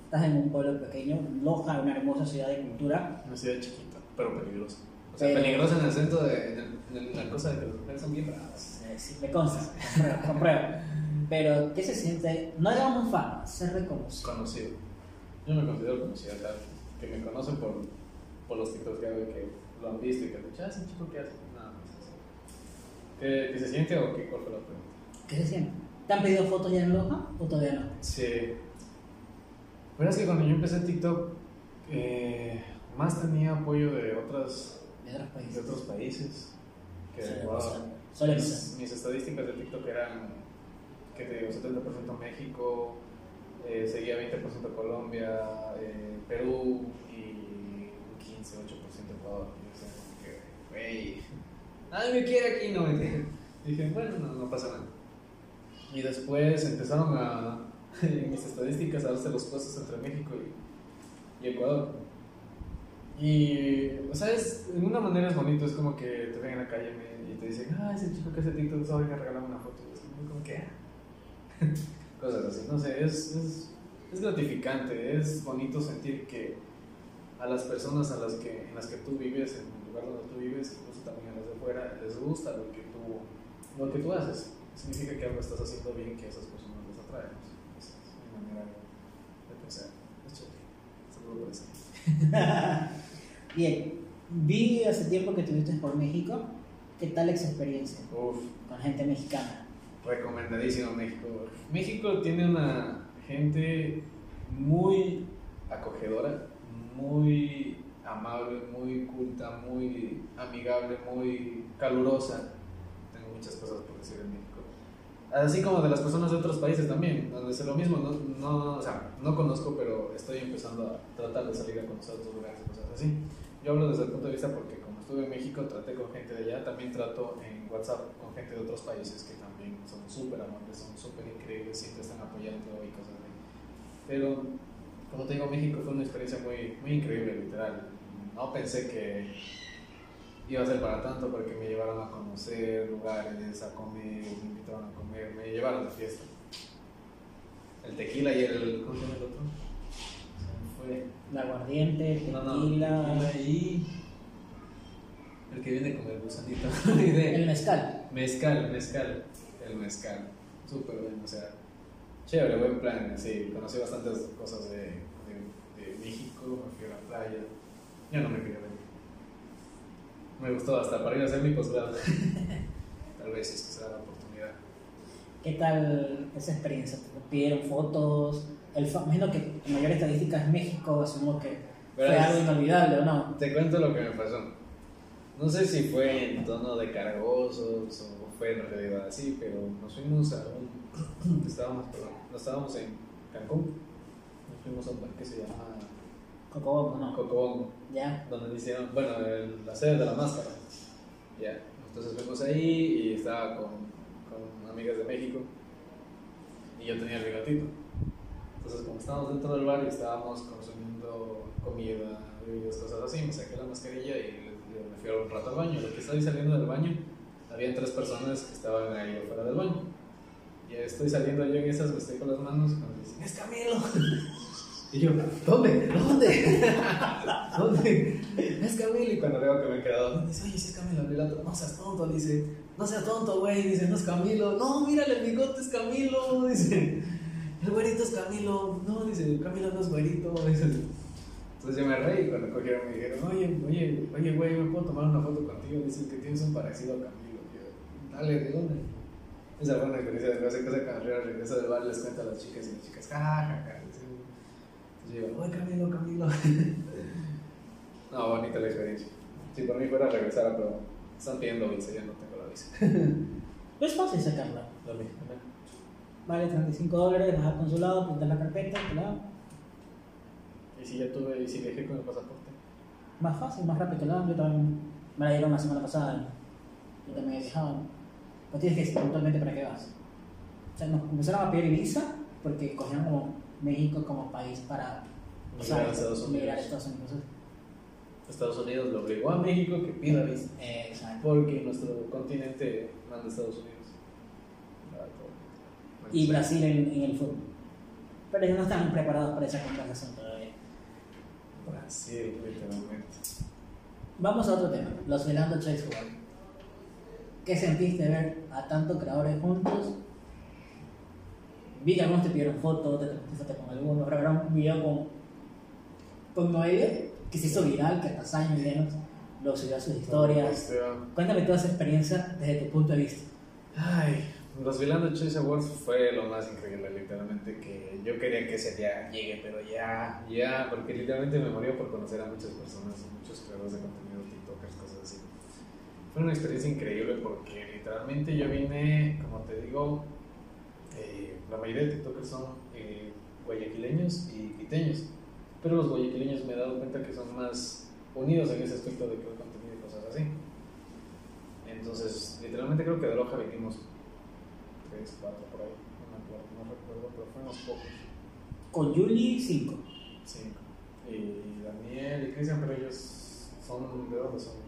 estás en un pueblo pequeño, Loja, una hermosa ciudad de cultura. Una ciudad chiquita, pero peligrosa. O sea, peligrosa en el centro de, la cosa de que las mujeres son bien bravas. Sí, me consta, compruebo. Pero, ¿qué se siente? No digamos fama, ser reconocido. Conocido. Yo me considero conocido, o sea, que me conocen por, por los TikToks que hago y que lo han visto y que te ese chico que hace. Nada más. eso. ¿Qué, ¿Qué se siente o qué, cuál fue la pregunta? ¿Qué se siente? ¿Te han pedido fotos ya en Loja o todavía no? Sí. Pero es que cuando yo empecé TikTok, eh, más tenía apoyo de otras De otros de países. otros países. Que, Suele wow, suele mis, mis estadísticas de TikTok eran, ¿qué te digo? 70% México, eh, seguía 20% Colombia, eh, Perú un 15, 8% Ecuador. Y yo decía, como que, güey, nadie me quiere aquí, no me Dije, bueno, no, no pasa nada. Y después empezaron a, en mis estadísticas, a darse los puestos entre México y, y Ecuador. Y, o sea, es, una manera es bonito, es como que te ven en la calle y te dicen, ah, ese chico que hace TikTok, ¿sabes que regalame una foto? Y es como, como que, cosas así, no sé, es, es, es gratificante, es bonito sentir que a las personas a las que, en las que tú vives, en el lugar donde tú vives, incluso también a las de fuera, les gusta lo que tú, lo que tú haces. Significa que algo estás haciendo bien que a esas personas les atrae. Es, es mi manera de pensar. Es chévere. Seguro por eso. Bien, vi hace tiempo que estuviste por México. ¿Qué tal esa experiencia Uf, con gente mexicana? recomendadísimo México. México tiene una gente muy acogedora, muy amable, muy culta, muy amigable, muy calurosa. Tengo muchas cosas por decir en México. Así como de las personas de otros países también, donde es lo mismo, no, no, o sea, no conozco, pero estoy empezando a tratar de salir a conocer otros lugares y cosas así. Yo hablo desde el punto de vista porque como estuve en México, traté con gente de allá, también trato en WhatsApp con gente de otros países que también son súper amables, son súper increíbles, siempre están apoyando y cosas así. Pero, como te digo, México fue una experiencia muy, muy increíble, literal. No pensé que iba a ser para tanto porque me llevaron a conocer lugares, a comer, me invitaron a comer, me llevaron de fiesta. El tequila y el. ¿Cómo se llama el otro? Se me fue. El aguardiente, no, tequila, y. El que viene con el gusanito. el mezcal. Mezcal, mezcal. El mezcal. Súper bueno, o sea. Chévere, buen plan. Sí, conocí bastantes cosas de, de, de México, me fui a la playa. Ya no me quería venir. Me gustó hasta para ir a hacer mi posgrado. Tal vez es que se da la oportunidad. ¿Qué tal esa experiencia? ¿Te pidieron fotos? El, imagino que la mayor estadística es México, asumo que fue Verás. algo inolvidable, ¿o no? Te cuento lo que me pasó. No sé si fue en tono de cargosos o fue en realidad así, pero nos fuimos a un. estábamos, perdón, estábamos en Cancún. Nos fuimos a un bar que se llama Cocobongo, ¿no? Cocobongo, Ya. donde hicieron, bueno, el- la sede de la máscara. Ya, entonces fuimos ahí y estaba con, con amigas de México y yo tenía el bigotito. Entonces, como estábamos dentro del bar y estábamos consumiendo comida, bebidas, cosas así, me saqué la mascarilla y me fui a un rato al baño. Lo que estoy saliendo del baño, habían tres personas que estaban ahí afuera del baño. Y estoy saliendo yo en esas, me estoy con las manos, cuando dicen, ¡es Camilo! Y yo, ¿dónde? ¿Dónde? ¿Dónde? Es Camilo. Y cuando veo que me he quedado. Dice, oye, si es Camilo. El no seas tonto, dice, no seas tonto, güey. Dice, no es Camilo. No, mírale, el bigote es Camilo. Dice, el güerito es Camilo. No, dice, Camilo no es güerito. Dice, entonces yo me reí cuando cogieron me dijeron, oye, oye, oye, güey, ¿me puedo tomar una foto contigo? Dice que tienes un parecido a Camilo. Dale, ¿de dónde? Esa fue una experiencia de hace cosa cuando arriba regreso del bar les cuento a las chicas y las chicas, ja, ja, ja. Entonces yo, oye, Camilo, Camilo. no, bonita la experiencia. Si por mí fuera regresar, pero están pidiendo visa, ya no tengo la visa. Es fácil sacarla. Dale, Vale 35 dólares, vas al consulado, pintas la carpeta, te la Y si ya tuve, y si viajé con el pasaporte. Más fácil, más rápido te la dan. Yo también me la dieron la semana pasada. Yo también he Pues tienes que decir puntualmente para qué vas. O sea, nos empezaron a pedir visa porque cogieron como México como país para Migrar a Estados Unidos. Estados Unidos. Le obligó a México que pida visa. Eh, exacto. Porque nuestro continente manda a Estados Unidos. Y Brasil en, en el fútbol. Pero ellos no están preparados para esa conversación todavía. Brasil, literalmente. Vamos a otro tema, los Velando Chase World. ¿Qué sentiste ver a tantos creadores juntos? Vi que algunos te pidieron fotos, te foto con algunos, grabaron un video con, con Noelia, que se hizo viral, que hasta años menos lo subió a sus historias. Este, Cuéntame toda esa experiencia desde tu punto de vista. Ay, los Vilando Chase Awards fue lo más increíble, literalmente, que yo quería que ese día llegue, pero ya, ya, porque literalmente me moría por conocer a muchas personas, muchos creadores de contenido. Fue una experiencia increíble porque literalmente yo vine, como te digo, eh, la mayoría de TikTokers son eh, guayaquileños y quiteños, pero los guayaquileños me he dado cuenta que son más unidos en ese aspecto de crear contenido y cosas así. Entonces, literalmente creo que de Loja vinimos 3, 4 por ahí, no me acuerdo, no recuerdo, pero fuimos pocos, Con Julie, 5. 5. Y Daniel y Cristian, pero ellos son, ¿de dónde son?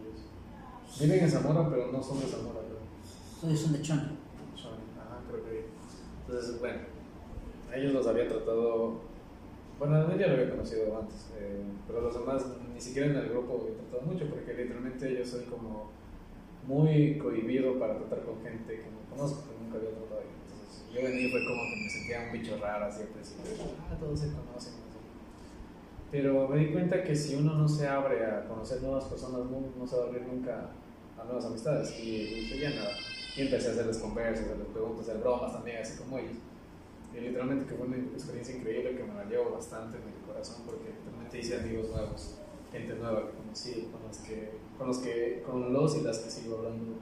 Viven en Zamora, pero no son de Zamora, creo. Ellos son de Chona. Son, ajá, creo que. Entonces, bueno, a ellos los había tratado. Bueno, ya lo había conocido antes, eh, pero los demás ni siquiera en el grupo había tratado mucho, porque literalmente yo soy como muy cohibido para tratar con gente que no conozco, que nunca había tratado. Entonces, yo venía y fue como que me sentía un bicho raro así al principio. Ah, todos se conocen. Pero me di cuenta que si uno no se abre a conocer nuevas personas, no, no se va a abrir nunca a nuevas amistades. Y dije, ya nada. Y empecé a hacerles conversas, hacerles preguntas, hacer bromas también, así como ellos. Y literalmente que fue una experiencia increíble que me la llevo bastante en el corazón porque literalmente hice amigos nuevos, gente nueva que conocí, con los que, con los que, con los y las que sigo hablando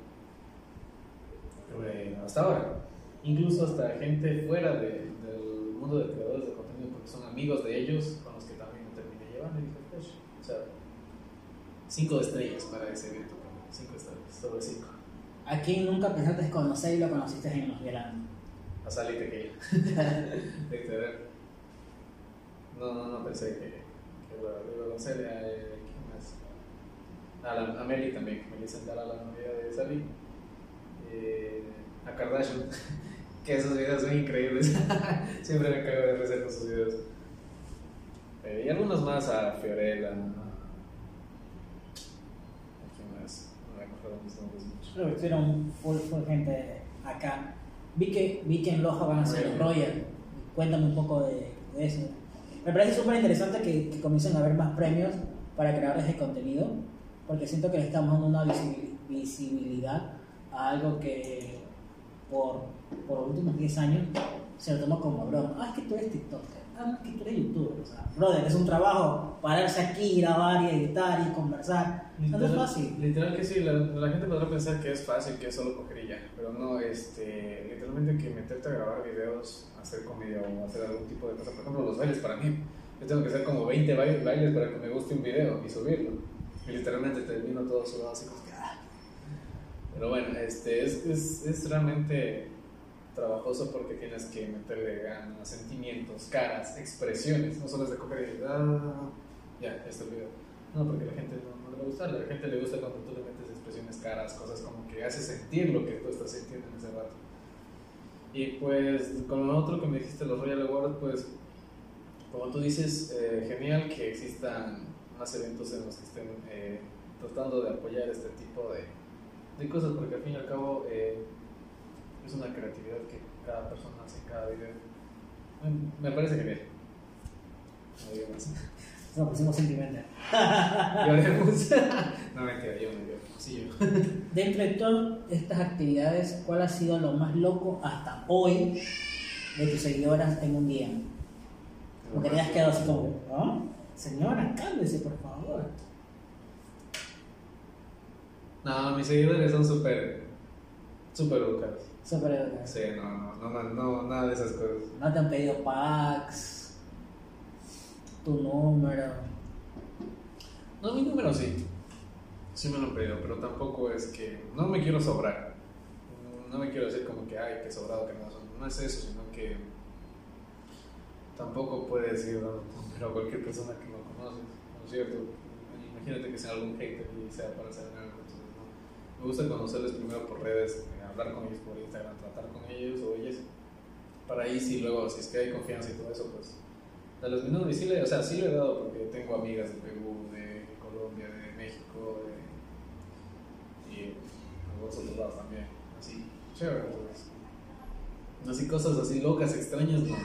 eh, hasta ahora. Incluso hasta gente fuera de- del mundo de creadores de contenido porque son amigos de ellos con me dije, pues, o sea, cinco estrellas para ese evento, cinco estrellas, sobre cinco. ¿A quién nunca pensaste conocer y lo conociste en los Velando? A Sally Tequila. Literal. No, no, no pensé que, que lo lo a conocer. Eh, ¿Quién más? A, la, a Meli también, Melissa Santana, la novia de Sally. Eh, a Kardashian, que esos videos son increíbles. Siempre me cago de risa con sus videos. Eh, y algunos más a Fiorella. a- ¿Quién más? No me acuerdo mis nombres mucho. Creo que estuvieron full, full gente acá. Vi que, vi que en Loja van a hacer los Royal. Cuéntame un poco de, de eso. Me parece súper interesante que, que comiencen a haber más premios para creadores de contenido, porque siento que le estamos dando una visibil- visibilidad a algo que por, por los últimos 10 años se lo tomó como broma. Ah, es que tú eres TikToker. Ah, que tú eres youtuber. O sea, brother, es un trabajo pararse aquí, grabar y editar y conversar. No es Literal, fácil. literal que sí, la, la gente podrá pensar que es fácil, que es solo coger y ya, pero no, este, literalmente que meterte a grabar videos, hacer comedia o hacer algún tipo de cosa, por ejemplo los bailes para mí, yo tengo que hacer como 20 baile- bailes para que me guste un video y subirlo, y literalmente termino todo sudado así como que, ah. pero bueno, este, es, es, es realmente trabajoso porque tienes que meterle ganas, sentimientos, caras, expresiones, no solo es de coger y ah, ya, este video. No, porque a la gente no, le va a gustar, a la gente le gusta cuando tú le metes expresiones caras, cosas como que hace sentir lo que tú estás sintiendo en ese rato. Y pues con lo otro que me dijiste, los Royal Awards, pues como tú dices, eh, genial que existan más eventos en los que estén eh, tratando de apoyar este tipo de, de cosas, porque al fin y al cabo eh, es una creatividad que cada persona hace cada video. Me, me parece genial. No digo más. Nos pusimos sentimental. Lloremos. no, mentira, yo me dio. Sí, yo. Dentro de todas estas actividades, ¿cuál ha sido lo más loco hasta hoy de tus seguidoras en un día? Porque te has quedado así como. Señora, cálmese, por favor. No, mis seguidores son súper. súper educados. Súper educado. Sí, no, no, no, no, nada de esas cosas. No te han pedido packs, tu número. No, mi número sí. Sí me lo han pedido, pero tampoco es que. No me quiero sobrar. No me quiero decir como que, ay, que sobrado, que no. No es eso, sino que. Tampoco puedes ir dando tu número a cualquier persona que no conoces, ¿no es cierto? Imagínate que sea algún hater y sea para no. Me gusta conocerles primero por redes, eh, hablar con ellos por Instagram, tratar con ellos o ellas. Para ahí sí, luego, si es que hay confianza y todo eso, pues. Mi número. Y sí le, o sea, sí le he dado porque tengo amigas de Perú, de Colombia, de México, de, y algunos otros lados también. Así, chévere, pues. Así cosas así locas, extrañas, no.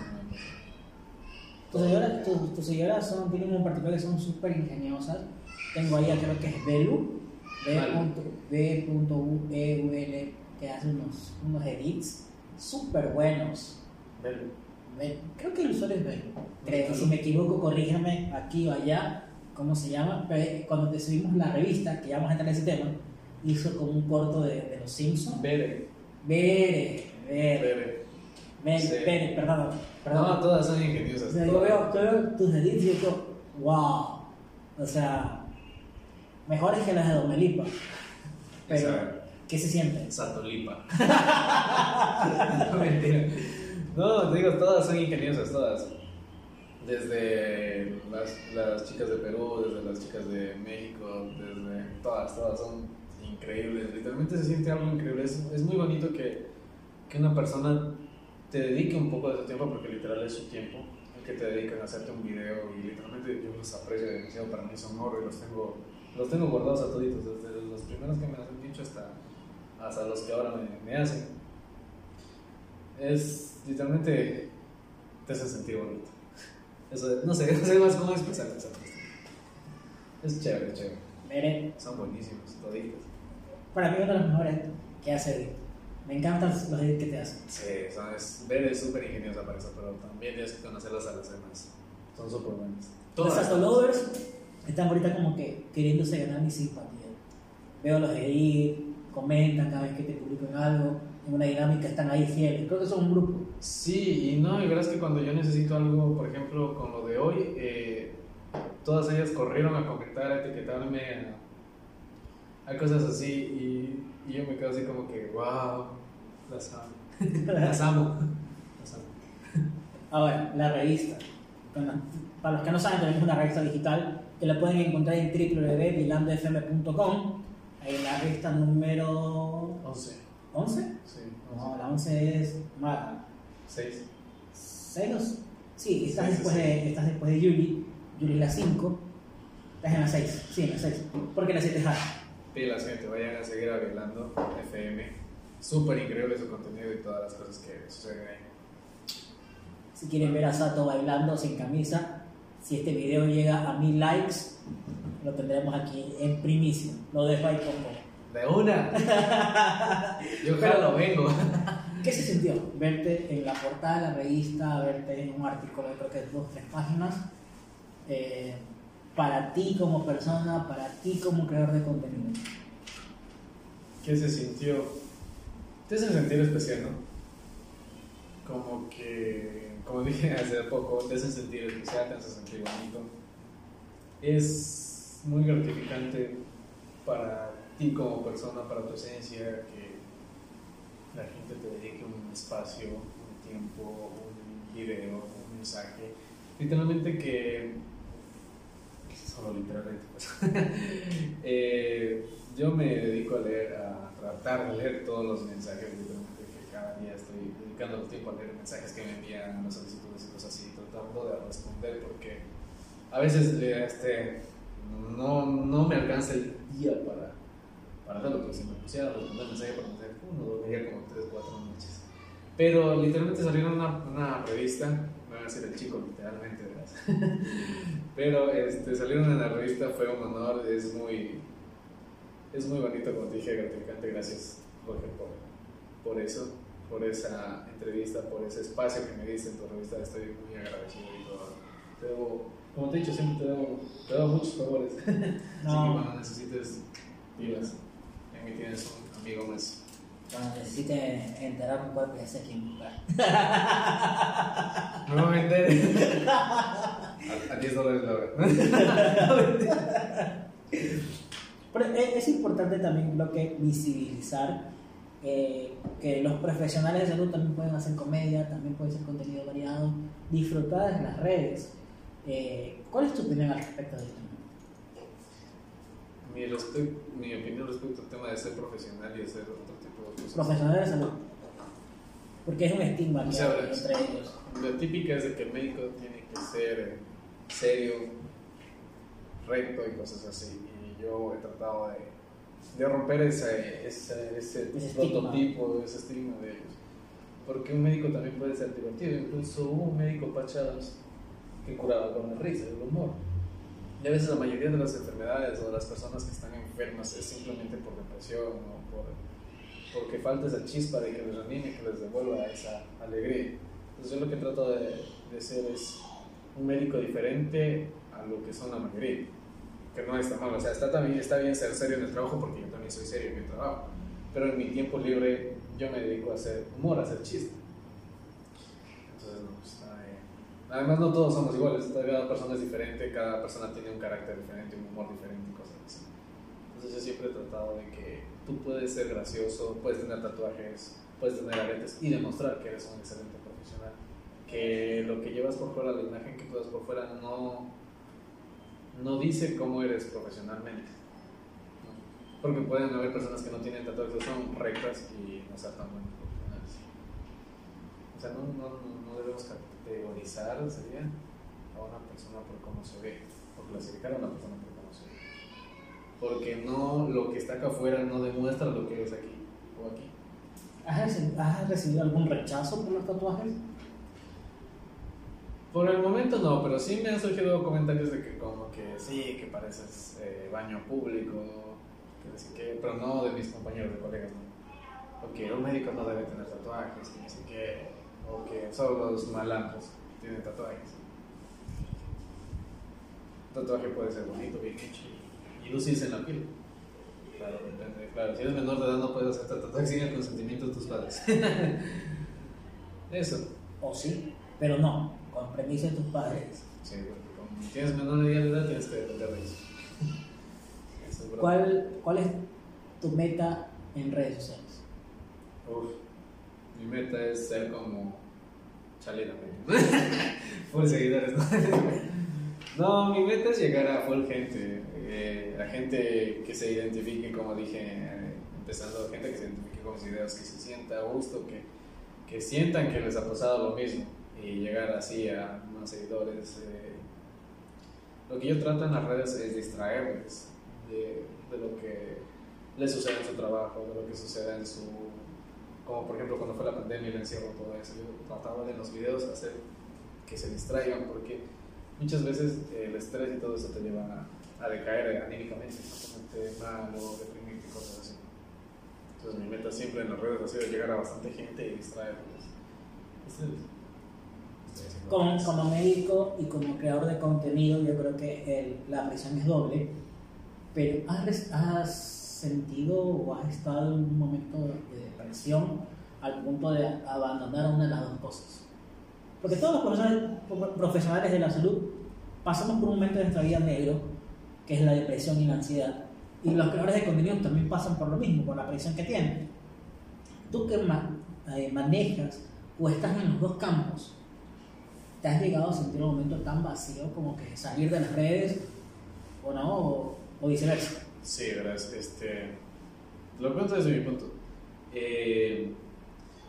Tus seguidoras, tus, tus seguidoras son, tienen un particular que son súper ingeniosas. Tengo ahí, creo que es Belu, B.U.E.U.L, que hace unos, unos edits súper buenos. Creo que el usuario es Belu. Creo, si me equivoco, corrígeme aquí o allá, ¿cómo se llama? Pero cuando te subimos la revista, que ya vamos a entrar en ese tema, hizo como un corto de, de los Simpsons. Bere. Bere, Bere, Bere. Bere, Sí. Bere, perdón, perdón. No, todas son ingeniosas. O sea, yo veo, yo veo tus edits y yo digo, wow. O sea, mejores que las de Domelipa. Pero, ¿qué se siente? Satolipa. no, mentira. No, te digo, todas son ingeniosas, todas. Desde las, las chicas de Perú, desde las chicas de México, desde todas, todas son increíbles. Literalmente se siente algo increíble. Es, es muy bonito que, que una persona te dedique un poco de su tiempo, porque literal es su tiempo, el que te dedican a hacerte un video y literalmente yo los aprecio demasiado. Para mí son oro y los tengo, los tengo guardados a toditos, desde los primeros que me han dicho hasta hasta los que ahora me, me hacen. Es literalmente te hace sentir bonito. Eso, no sé, no sé más cómo expresar esa. Es chévere, chévere. Bere, Son buenísimos, toditos. para mí uno de los mejores que hace edit. Me encantan los edits que te hacen. Sí, son, es, Ver es súper ingeniosa para eso, pero también tienes que conocerlas a las demás. Son súper buenas. Los Sastolovers están ahorita como que queriéndose ganar mi simpatía. Veo los edits, comentan cada vez que te publican algo, en una dinámica están ahí fieles. Creo que son un grupo. Sí, y no, y verás que cuando yo necesito algo, por ejemplo, con lo de hoy, eh, todas ellas corrieron a comentar, a etiquetarme, a, a cosas así, y, y yo me quedo así como que, wow, las amo. Las amo. Las amo. Ahora, la revista. Bueno, para los que no saben, tenemos una revista digital que la pueden encontrar en www.dilandofm.com. Ahí la revista número 11. 11. Sí, No, la 11 es más. 6. ¿Celos? Sí, estás Sí, sí, después, sí. De, estás después de Yuli. Yuri la 5. Estás en la 6. Sí, en la 6. Porque la 7 es hard. Pilas, gente, vayan a seguir arreglando FM. Súper increíble su contenido y todas las cosas que suceden ahí. Si quieren ver a Sato bailando sin camisa, si este video llega a mil likes, lo tendremos aquí en primicia. Lo dejo ahí como. De una. Yo Pero- lo vengo. ¿Qué se sintió? Verte en la portada de la revista, verte en un artículo de creo que dos tres páginas. eh, para ti como persona, para ti como creador de contenido. ¿Qué se sintió? Te hace sentir especial, ¿no? Como que, como dije hace poco, te hace sentir especial, te hace sentir bonito. Es muy gratificante para ti como persona, para tu esencia, que la gente te dedique un espacio, un tiempo, un video, un mensaje. Literalmente que solo literalmente pues. Eh, yo me dedico a leer a tratar de leer todos los mensajes literalmente cada día estoy dedicando tiempo a leer mensajes que me envían las solicitudes y cosas así tratando de responder porque a veces eh, este no, no me alcanza el día para para hacerlo porque si me pusiera a responder mensaje por mensaje uno dormiría como 3 4 noches pero literalmente salieron una, una revista me voy a decir el chico literalmente. Pero este, salieron en la revista, fue un honor, es muy, es muy bonito, como te dije, gratificante. Gracias, Jorge, por, por eso, por esa entrevista, por ese espacio que me diste en tu revista. Estoy muy agradecido y todo. Te debo- como te he dicho, siempre te debo, te debo muchos favores. Así que No, cuando necesites, pilas. En mí tienes un amigo más. cuando necesite enterar un cuerpo, ya sé quién buscar. No me vender. A, a 10 dólares la hora. Pero es, es importante también lo que visibilizar eh, que los profesionales de salud también pueden hacer comedia, también pueden hacer contenido variado, disfrutar en las redes. Eh, ¿Cuál es tu opinión al respecto de esto? Mi, mi opinión respecto al tema de ser profesional y hacer otro tipo de cosas. Profesionales de salud. Porque es un estigma que O sea, hay verás. entre ellos. La típica es de que el médico tiene que ser eh, serio, recto y cosas así. Y yo he tratado de, de romper ese, ese, ese Ese prototipo, ese estigma de ellos. Porque un médico también puede ser divertido. Incluso hubo un médico pachados que curaba con la risa, el humor. Y a veces la mayoría de las enfermedades o de las personas que están enfermas es simplemente por depresión o por, porque falta esa chispa de que les anime, que les devuelva esa alegría. Entonces yo lo que trato de, de ser es un médico diferente a lo que son la mayoría, que no está mal, o sea, está, también, está bien ser serio en el trabajo porque yo también soy serio en mi trabajo, pero en mi tiempo libre yo me dedico a hacer humor, a hacer chiste. Entonces, no, pues, está bien. Además no todos somos iguales, cada persona es diferente, cada persona tiene un carácter diferente, un humor diferente y cosas así. Entonces yo siempre he tratado de que tú puedes ser gracioso, puedes tener tatuajes, puedes tener aretes y demostrar que eres un excelente profesional. Que lo que llevas por fuera, la imagen que tú das por fuera, no, no dice cómo eres profesionalmente. ¿no? Porque pueden haber personas que no tienen tatuajes, son rectas y no ser tan buenos profesionales. O sea, no, no, no debemos categorizar, sería, a una persona por cómo se ve, o clasificar a una persona por cómo se ve. Porque no, lo que está acá afuera no demuestra lo que es aquí o aquí. ¿Has reci- ¿Has recibido algún rechazo por los tatuajes? Por el momento no, pero sí me han surgido comentarios de que como que sí, que pareces eh, baño público, que qué, pero no de mis compañeros de colegas, ¿no? O que un médico no debe tener tatuajes, que sé qué, o que solo los malandros tienen tatuajes. Un tatuaje puede ser bonito, bien hecho, y lucirse en la piel. Claro, depende. Claro, si eres menor de edad no puedes hacer tatuajes sin el consentimiento de tus padres. Eso. O sí, pero no, con permiso de tus padres. Sí, como tienes menor de edad tienes que depender de eso. Eso es broma. ¿Cuál, ¿Cuál es tu meta en redes sociales? Uf, mi meta es ser como Chalina, full seguidores, ¿no? no, mi meta es llegar a full gente, eh, a gente que se identifique, como dije, eh, empezando, gente que se identifique con mis ideas, que se sienta a gusto, que, que sientan que les ha pasado lo mismo y llegar así a más seguidores. eh, lo que yo trato en las redes es distraerles de, de lo que les sucede en su trabajo, de lo que sucede en su... Como por ejemplo cuando fue la pandemia y el encierro, todo eso, yo trataba de los videos hacer que se distraigan porque muchas veces el estrés y todo eso te lleva a, decaer anímicamente, a mal o deprimirte y cosas así. Entonces mi meta siempre en las redes ha sido llegar a bastante gente y distraerles. Como, como, médico y como creador de contenido, yo creo que el, la presión es doble, pero ¿has, ¿has, sentido o has estado en un momento de depresión al punto de abandonar una de las dos cosas? Porque todos los profesionales de la salud pasamos por un momento de nuestra vida negro, que es la depresión y la ansiedad. Y los creadores de contenido también pasan por lo mismo, por la presión que tienen. Tú que eh, manejas o estás en los dos campos, ¿te has llegado a sentir un momento tan vacío como que salir de las redes o no, o, viceversa? Sí, verdad, este, lo cuento desde mi punto. Eh,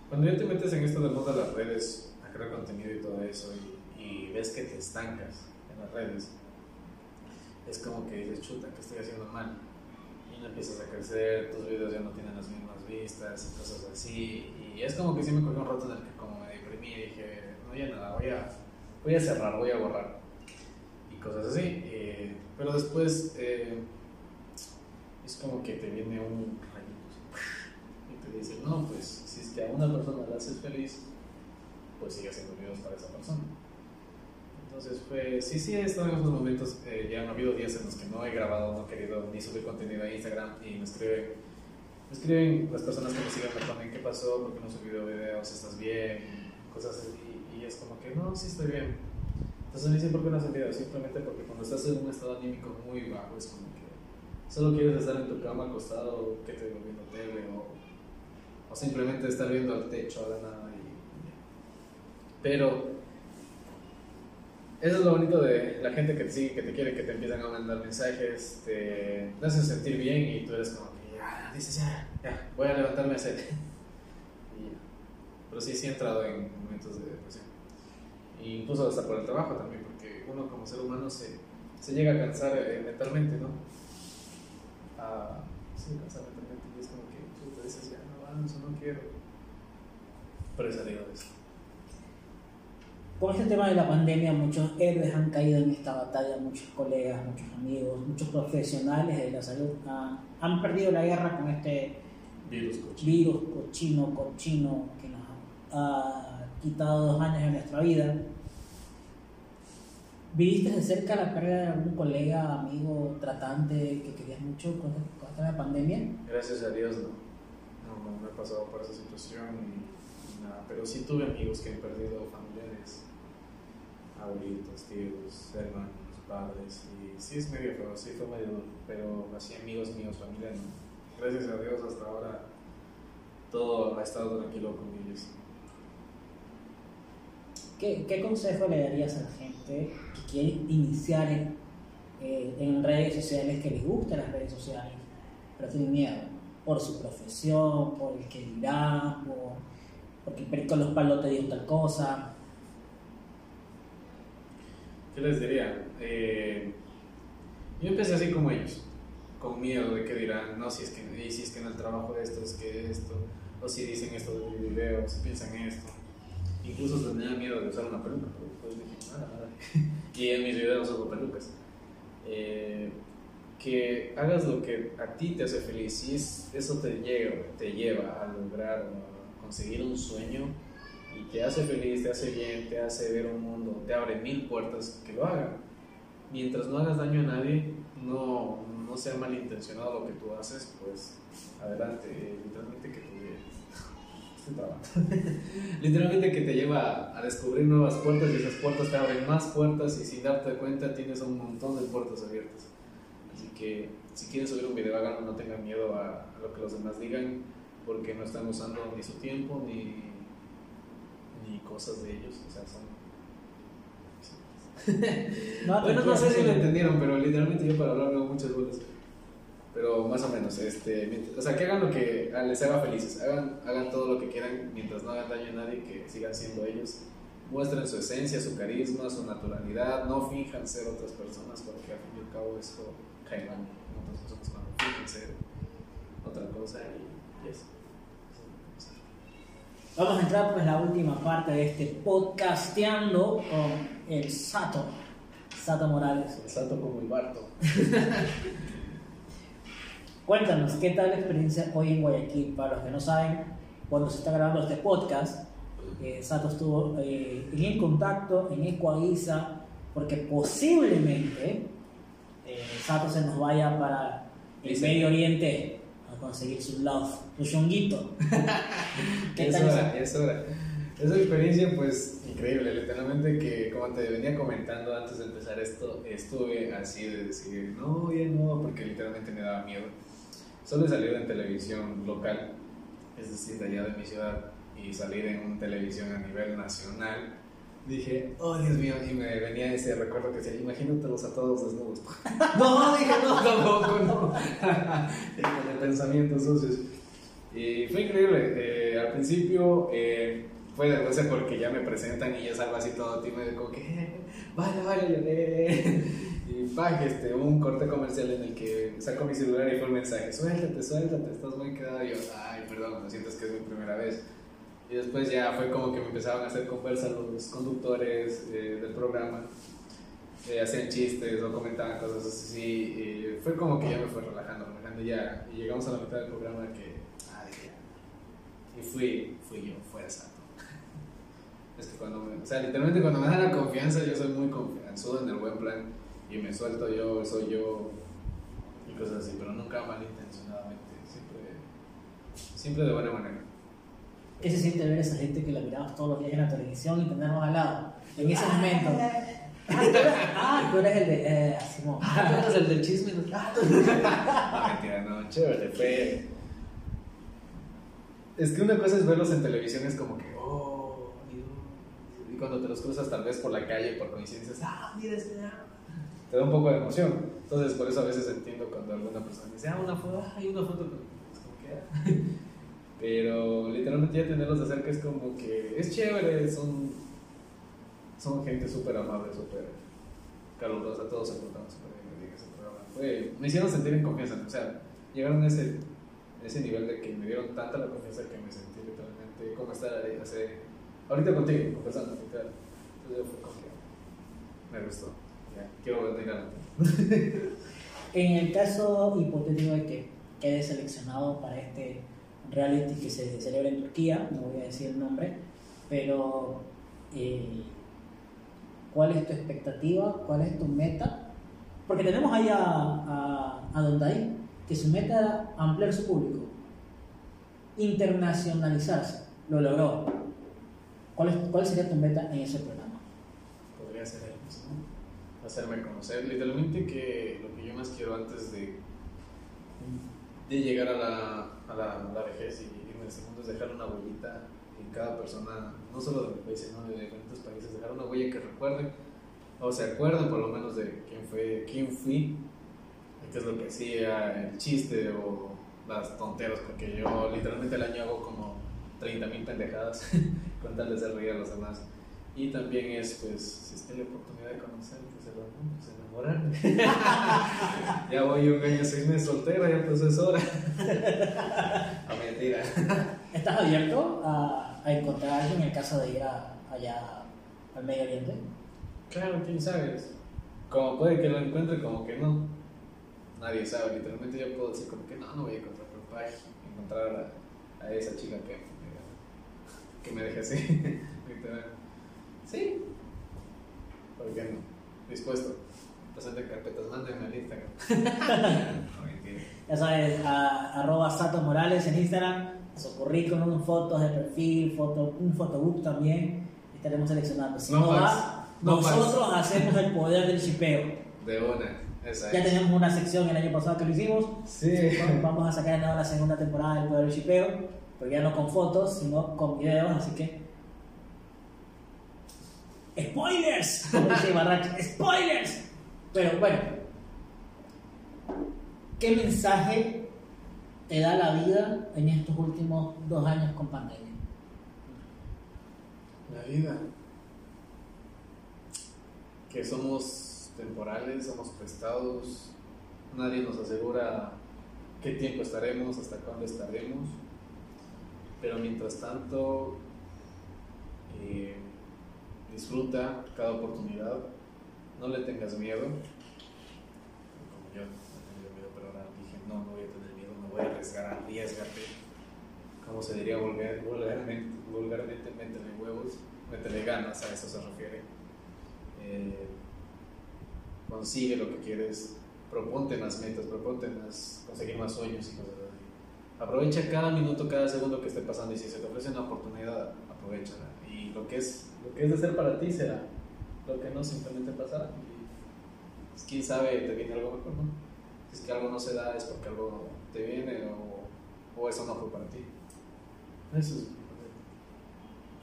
cuando ya te metes en esto del mundo de las redes, a crear contenido y todo eso, y, y ves que te estancas en las redes, es como que dices, chuta, ¿qué estoy haciendo mal? Y no empiezas a crecer, tus videos ya no tienen las mismas vistas y cosas así. Y es como que sí me cogió un rato en el que como me deprimí y dije, no, ya nada, voy a, voy a cerrar, voy a borrar. Y cosas así. Eh, pero después eh, es como que te viene un rayito y te dice, no, pues si es que a una persona la haces feliz, pues sigue haciendo videos para esa persona. Entonces fue, sí, sí, he estado en esos momentos, eh, ya han habido días en los que no he grabado, no he querido ni subir contenido a Instagram y me escribe me escriben las personas que me siguen, me ponen qué pasó, por qué no subido videos, estás bien, cosas así, y es como que no, sí estoy bien. Entonces dicen por qué no haces videos, simplemente porque cuando estás en un estado anímico muy bajo es como que solo quieres estar en tu cama acostado, que te viendo tele o, o simplemente estar viendo al techo a la nada. Y, pero eso es lo bonito de la gente que te sigue, que te quiere, que te empiezan a mandar mensajes, te, hacen sentir bien y tú eres como dices, ya, ya, voy a levantarme a hacer. Pero sí, sí he entrado en momentos de depresión. E incluso hasta por el trabajo también, porque uno como ser humano se, se llega a cansar eh, mentalmente, ¿no? Ah, sí, cansar mentalmente y es como que tú te dices, ya, no avanzo, no quiero. Pero he salido de eso. Por este tema de la pandemia, muchos héroes han caído en esta batalla, muchos colegas, muchos amigos, muchos profesionales de la salud han, perdido la guerra con este virus cochino. virus cochino, cochino, que nos ha quitado dos años de nuestra vida. ¿Viviste de cerca la pérdida de algún colega, amigo, tratante que querías mucho con, esta pandemia? Gracias a Dios, no. No, no, he pasado por esa situación, nada, pero sí tuve amigos que han perdido familiares abuelitos, tíos, hermanos, padres, y sí es medio feo, sí fue medio duro, pero así amigos míos, familia, gracias a Dios hasta ahora todo ha estado tranquilo con ellos. ¿Qué, ¿Qué, consejo le darías a la gente que quiere iniciar en, eh, en redes sociales, que les gustan las redes sociales, pero tienen miedo por su profesión, por el que dirá, por, porque con los palos te dio tal cosa? ¿Qué les diría? Eh, yo empecé así como ellos, con miedo de que dirán, no, si es que, si es que en el trabajo esto, es que esto, o si dicen esto de mi video, si piensan esto. Incluso tenía miedo de usar una peluca, y en mis videos uso pelucas. Eh, que hagas lo que a ti te hace feliz, si eso te lleva, te lleva a lograr a conseguir un sueño, y te hace feliz, te hace bien, te hace ver un mundo, te abre mil puertas, que lo haga. Mientras no hagas daño a nadie, no, no sea malintencionado lo que tú haces, pues adelante, literalmente que te literalmente que te lleva a descubrir nuevas puertas y esas puertas te abren más puertas y sin darte cuenta tienes un montón de puertas abiertas. Así que si quieren subir un video, háganlo, no tengan miedo a, a lo que los demás digan, porque no están usando ni su tiempo ni y cosas de ellos, o sea, son... no, bueno, no sé si lo entendieron, pero literalmente yo para hablar muchas vueltas. Pero más o menos, este, o sea, que hagan lo que les haga felices, hagan, hagan todo lo que quieran mientras no hagan daño a nadie, que sigan siendo ellos muestren su esencia, su carisma, su naturalidad, no finjan ser otras personas porque al fin y al cabo esto cae mal en otras personas cuando fingen ser otra cosa y, eso. Vamos a entrar pues la última parte de este podcasteando con el Sato, Sato Morales. El salto como el Barto. Cuéntanos, ¿qué tal la experiencia hoy en Guayaquil? Para los que no saben, cuando se está grabando este podcast, eh, Sato estuvo eh, en contacto en Ecuavisa, porque posiblemente eh, Sato se nos vaya para el Sí. Medio Oriente a conseguir su love, su chonguito. ¿Qué es tal hora, es hora. Esa experiencia, pues, increíble. Literalmente que, como te venía comentando antes de empezar esto, estuve así de decir, no, ya no, porque literalmente me daba miedo. Solo he en televisión local, es decir, de allá de mi ciudad, y salir en una televisión a nivel nacional. Dije, oh Dios mío, y me venía ese recuerdo que decía, imagínatelos a todos desnudos. no, dije, no, tampoco, no. De pensamientos sucios. Y fue increíble. eh, al principio eh, fue de risa porque ya me presentan y ya salgo así todo tímido, como que, "Eh, vaya, vaya, lloré. Y pa, este, un corte comercial en el que saco mi celular y fue el mensaje: suéltate, suéltate, estás muy quedado. Y yo, ay, perdón, siento, es que es mi primera vez. Y después ya fue como que me empezaban a hacer conversa los conductores eh, del programa. Eh, hacían chistes o comentaban cosas así. fue como que ya me fue relajando, relajando ya. Y llegamos a la mitad del programa que, ah, dije, ya. Y fui, fui yo, fue el santo. Es que cuando me, o sea, literalmente cuando me dan la confianza, yo soy muy confianzudo en el buen plan y me suelto yo, soy yo y cosas así, pero nunca malintencionadamente, siempre, siempre de buena manera. ¿Qué se siente ver a esa gente que la miramos todos los días en la televisión y tenernos al lado? En ese momento. Ah, tú eres, ah, tú eres el de. Eh, Simón. Ah, tú eres el del chisme. Ah, No, mentira, no, chévere, fue. Es que una cosa es verlos en televisión, es como que, cuando te los cruzas tal vez por la calle, por coincidencias, ah, mira este. ah. Te da un poco de emoción. Entonces, por eso a veces entiendo cuando alguna persona dice, ah, una foto, hay una foto. con-". Es como que. Pero literalmente ya tenerlos de cerca es como que es chévere, son, son gente súper amable, súper calurosa, todos se portaron súper bien en ese programa. Fue- me hicieron sentir en confianza, o sea, llegaron a ese, a ese nivel de que me dieron tanta la confianza que me sentí literalmente como estar ahí, hace, ahorita contigo, conversando, literal. Entonces fue como que me gustó, ya, quiero volver a En el caso hipotético de que quede seleccionado para este reality que se celebra en Turquía, no voy a decir el nombre, pero eh, ¿cuál es tu expectativa? ¿Cuál es tu meta? Porque tenemos ahí a, a, a Don Dai, que su meta era ampliar su público, internacionalizarse, lo logró. ¿Cuál, es, ¿Cuál sería tu meta en ese programa? podría ser el mismo. Hacerme conocer. Literalmente que lo que yo más quiero antes de, de llegar a la, a la, la vejez y irme este mundo es dejar una huellita en cada persona, no solo de mi país, sino de diferentes países, dejar una huella que recuerden o se acuerden por lo menos de quién fue, quién fui, qué es lo que hacía, el chiste o las tonteras, porque yo literalmente el año hago como 30 mil pendejadas con tal de hacer reír a los demás. Y también es, pues, si es que la oportunidad de conocer, pues, el amor, pues, enamorarme. ya voy un año, seis meses soltero, ya pues es hora. a mentira. ¿Estás abierto a, a encontrar a alguien en el caso de ir a- allá al Medio Oriente? Claro, quién sabe. Como puede que lo encuentre, como que no. Nadie sabe, literalmente yo puedo decir como que no, no voy a encontrar por ahí, encontrar a, a esa chica que, que me deje así. Literal. Sí. ¿Por qué no? Dispuesto. Presenten carpetas, mándenme al Instagram. no, mentira. Ya sabes, a, arroba Sato Morales en Instagram, su currículum, fotos de perfil, foto, un photobook también, estaremos seleccionando. Si no, No va, no nosotros hacemos el poder del chipeo. De una, esa Ya es. tenemos una sección el año pasado que lo hicimos, Sí. Vamos- a sacar ahora la segunda temporada del poder del chipeo, pero ya no con fotos, sino con videos, así que... ¡Spoilers! Como dice Barrache, ¡Spoilers! Pero bueno, ¿qué mensaje te da la vida en estos últimos dos años con pandemia? La vida. que somos temporales, somos prestados, nadie nos asegura qué tiempo estaremos, hasta cuándo estaremos, pero mientras tanto eh, disfruta cada oportunidad, no le tengas miedo, como yo he tenido miedo, pero ahora dije, no, no voy a tener miedo, me voy a arriesgar, arriesgate, como se diría vulgar, vulgarmente, vulgarmente, métele huevos, métele ganas, a eso se refiere. Eh, consigue lo que quieres, proponte más metas, proponte más, conseguir más sueños y cosas. Aprovecha cada minuto, cada segundo que esté pasando y si se te ofrece una oportunidad, aprovechala. Y lo que es, lo que es de ser para ti será, lo que no simplemente pasará. Y, pues, quién sabe, te viene algo mejor, ¿no? Si es que algo no se da es porque algo te viene o, o eso no fue para ti. Eso es.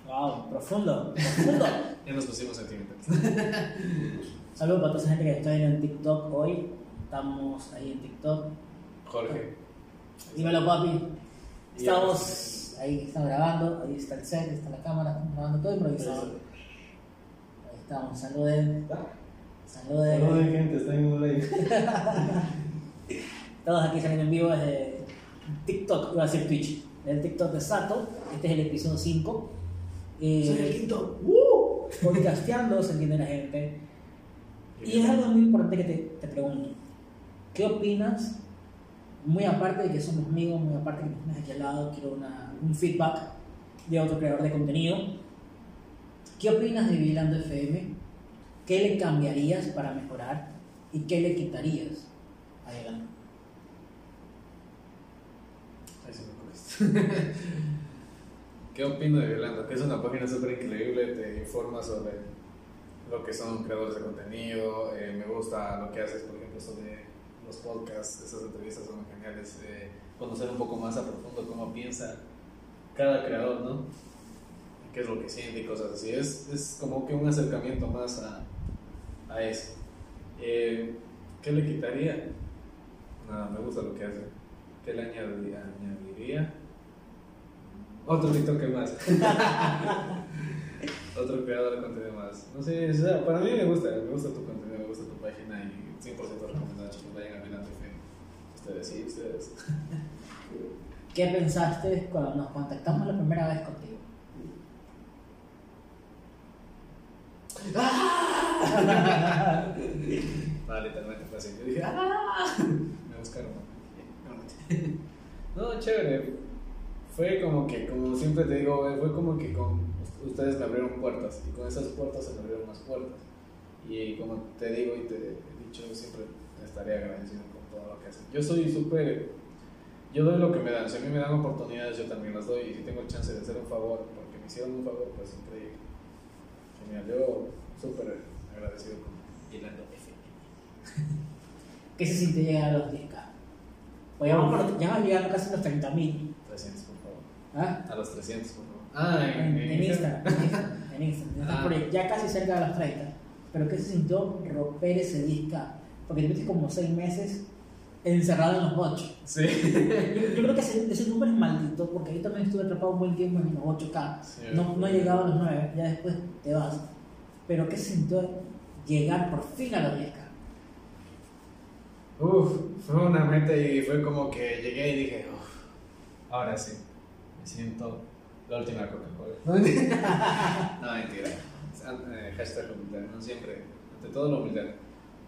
Wow, profundo, profundo. Ya nos pusimos sentimentales. Saludos para toda esa gente que está viendo en TikTok hoy. Estamos ahí en TikTok. Jorge. Dímelo, papi. Estamos ahí, estamos grabando. Ahí está el set, está la cámara, estamos grabando todo improvisado. Ahí estamos, saluden. Saluden. Saluden, gente, está en un live. Todos aquí saliendo en vivo desde TikTok, iba a decir Twitch. Del TikTok de Sato. Este es el episodio 5. Eh, Soy el quinto. ¡Uh! Podcasteando, se entiende la gente. Y es algo muy importante que te, te pregunto. ¿Qué opinas? Muy aparte de que somos amigos, muy aparte de que tienes aquí al lado, quiero una, un feedback de otro creador de contenido. ¿Qué opinas de Vigilando FM? ¿Qué le cambiarías para mejorar? ¿Y qué le quitarías a me ocurre. ¿Qué opino de Violando? Que es una página súper increíble, te informa sobre lo que son creadores de contenido, eh, me gusta lo que haces, por ejemplo, sobre los podcasts, esas entrevistas son geniales, eh, conocer un poco más a profundo cómo piensa cada creador, ¿no? qué es lo que siente y cosas así. Es, es como que un acercamiento más a, a eso. Eh, ¿Qué le quitaría? Nada, me gusta lo que hace. ¿Qué le añadiría? añadiría? Otro TikTok más. Otro creador de contenido más. No sé, para mí me gusta, me gusta tu contenido, me gusta tu página y 100% recomendado, chicos, vayan a FM. Ustedes sí, ustedes. ¿Qué pensaste cuando nos contactamos la primera vez contigo? No, literalmente fue así. Yo dije, ¡ah! Me buscaron. No, chévere. Fue como que, como siempre te digo, fue como que con ustedes me abrieron puertas y con esas puertas se me abrieron más puertas. Y como te digo y te he dicho, siempre estaré agradecido con todo lo que hacen. Yo soy súper. Yo doy lo que me dan. Si a mí me dan oportunidades, yo también las doy. Y si tengo chance de hacer un favor, porque me hicieron un favor, pues increíble. Genial. Yo súper agradecido con Hilando FM. ¿Qué se siente llegar a los 10k? Pues ya vamos, ya vamos llegando casi a los 30 mil. 300, por favor. ¿Ah? A los 300, por favor. Ah, En, en Instagram. En Instagram. en Instagram. Ah. Ya casi cerca de los 30. Pero ¿qué se sintió romper ese 10k? Porque te metes como 6 meses encerrado en los bots. Sí. Yo, yo creo que ese, ese número es maldito porque yo también estuve atrapado un buen tiempo en los 8K. Sí, No, no he llegado a los 9, ya después te vas. Pero ¿qué se sintió llegar por fin a los 10K? Uf, fue una meta y fue como que llegué y dije, uf, ahora sí, me siento la última Coca-Cola. no, mentira. Eh, Hashtag humildad, no siempre, ante todo la humildad.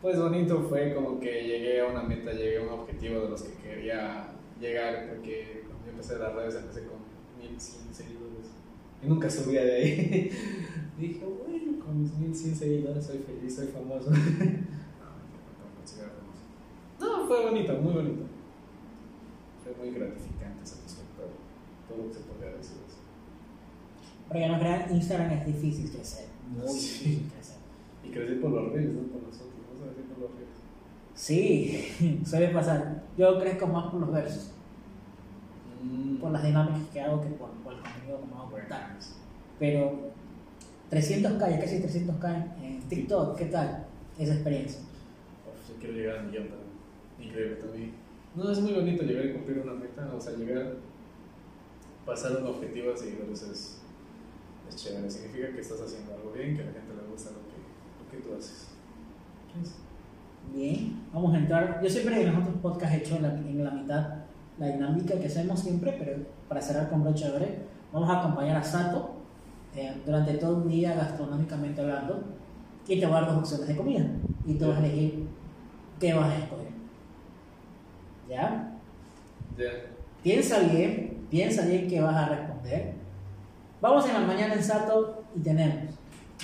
Pues bonito fue como que llegué a una meta, llegué a un objetivo de los que quería llegar, porque cuando yo empecé las redes empecé con 1100 seguidores y nunca subía de ahí. Dije, bueno, con mis 1100 seguidores soy feliz, soy famoso. no, fue bonito, muy bonito. Fue muy gratificante, satisfactorio. Todo lo que se podría decir. Porque no crean, Instagram es difícil crecer. Muy Sí. Y crecí por los reels, no por nosotros. No sabes por los reels. Sí, suele pasar. Yo crezco más por los versos, Mm. por las dinámicas que hago que por, por el contenido que me hago aportar. Pero 300k, ya casi 300k en TikTok, ¿qué tal esa experiencia? Uf, yo quiero llegar al millón también. Increíble también. No, es muy bonito llegar y cumplir una meta, o sea, llegar, pasar un objetivo a seguidores es, es chévere. Significa que estás haciendo algo bien, que a la gente le gusta lo que, lo ¿Qué tú haces? Bien, vamos a entrar. Yo siempre en los otros podcasts he hecho en la, en la mitad la dinámica que hacemos siempre, pero para cerrar con broche de oro, vamos a acompañar a Sato eh, durante todo un día gastronómicamente hablando y te voy a dar dos opciones de comida y tú vas a elegir qué vas a escoger. ¿Ya? Ya. Piensa bien, piensa bien qué vas a responder. Vamos en la mañana en Sato y tenemos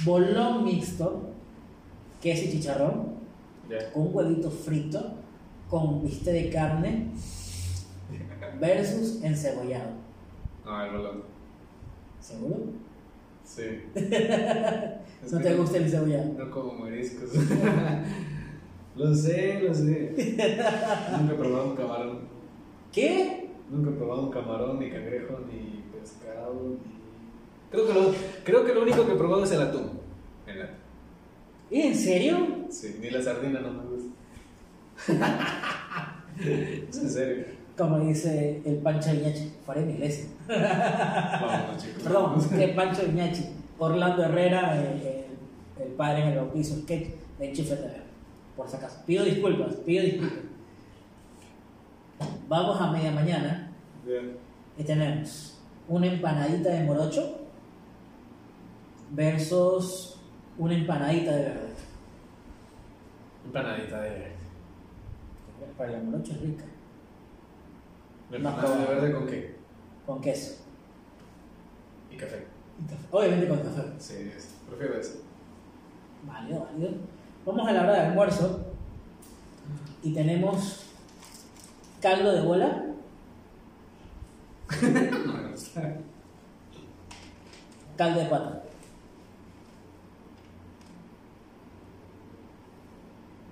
bolón mixto, queso y chicharrón, con un huevito frito, con bistec de carne, versus encebollado. No, el balón. ¿Seguro? Sí. ¿No te gusta el encebollado? No como mariscos. lo sé, lo sé. Nunca he probado un camarón. ¿Qué? Nunca he probado un camarón, ni cangrejo, ni pescado, ni... Creo que lo, creo que lo único que he probado es el atún. ¿Y en serio? Sí, ni la sardina no me gusta. es en serio. Como dice el Pancho Iñachi, fuera de mi iglesia. Vámonos, chicos. Perdón, el Pancho Iñachi. Orlando Herrera, el, padre en el bautizo sketch de Enchufe TV. Por si acaso. Pido disculpas, pido disculpas. Vamos a media mañana Bien. y tenemos una empanadita de morocho versus una empanadita de verde. Empanadita de... Para el morocho es rica, ¿Empanada de verde con qué? con queso. Y café. Y café. Obviamente con café. Sí, prefiero eso. Válido, válido. Vamos a la hora de almuerzo y tenemos caldo de bola, caldo de pata.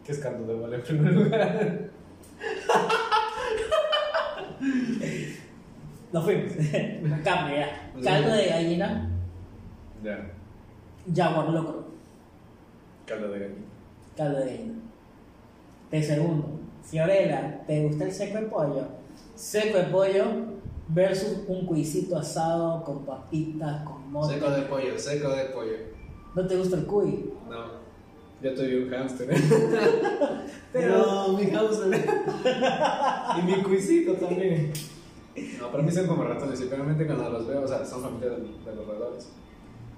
¿Qué es caldo de bola en primer lugar? Nos fuimos. Cambio ya. Caldo de gallina, Ya. jaguar locro. Caldo de gallina. Caldo de gallina. De segundo, Fiorella, ¿te gusta el seco de pollo? Seco de pollo versus un cuisito asado con papitas, con mote. Seco de pollo, seco de pollo. ¿No te gusta el cuy? No. Ya tuve un hámster. Pero- No, mi hámster. y mi cuisito también. No, para mí son como ratones. Y realmente cuando los veo, o sea, son familia de, de los roedores.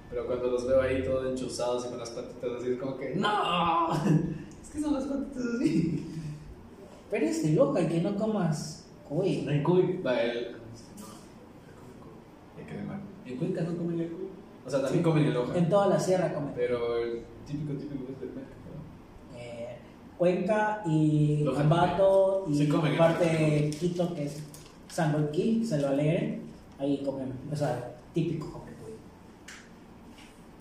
Pero cuando los veo ahí todos enchuzados y con las patitas así, es como que ¡No! Es que son las patitas así. Pero es de loca que no comas cuy. En Cuy, va el. No, hay que mal. En Cuenca no comen el cuy. O sea, también comen el hoja. En toda la sierra comen. Pero el típico, típico es del mercado. Eh, Cuenca y Loja Ambato y parte de Quito que es San se lo alegre, ahí comen, o sea, típico comer.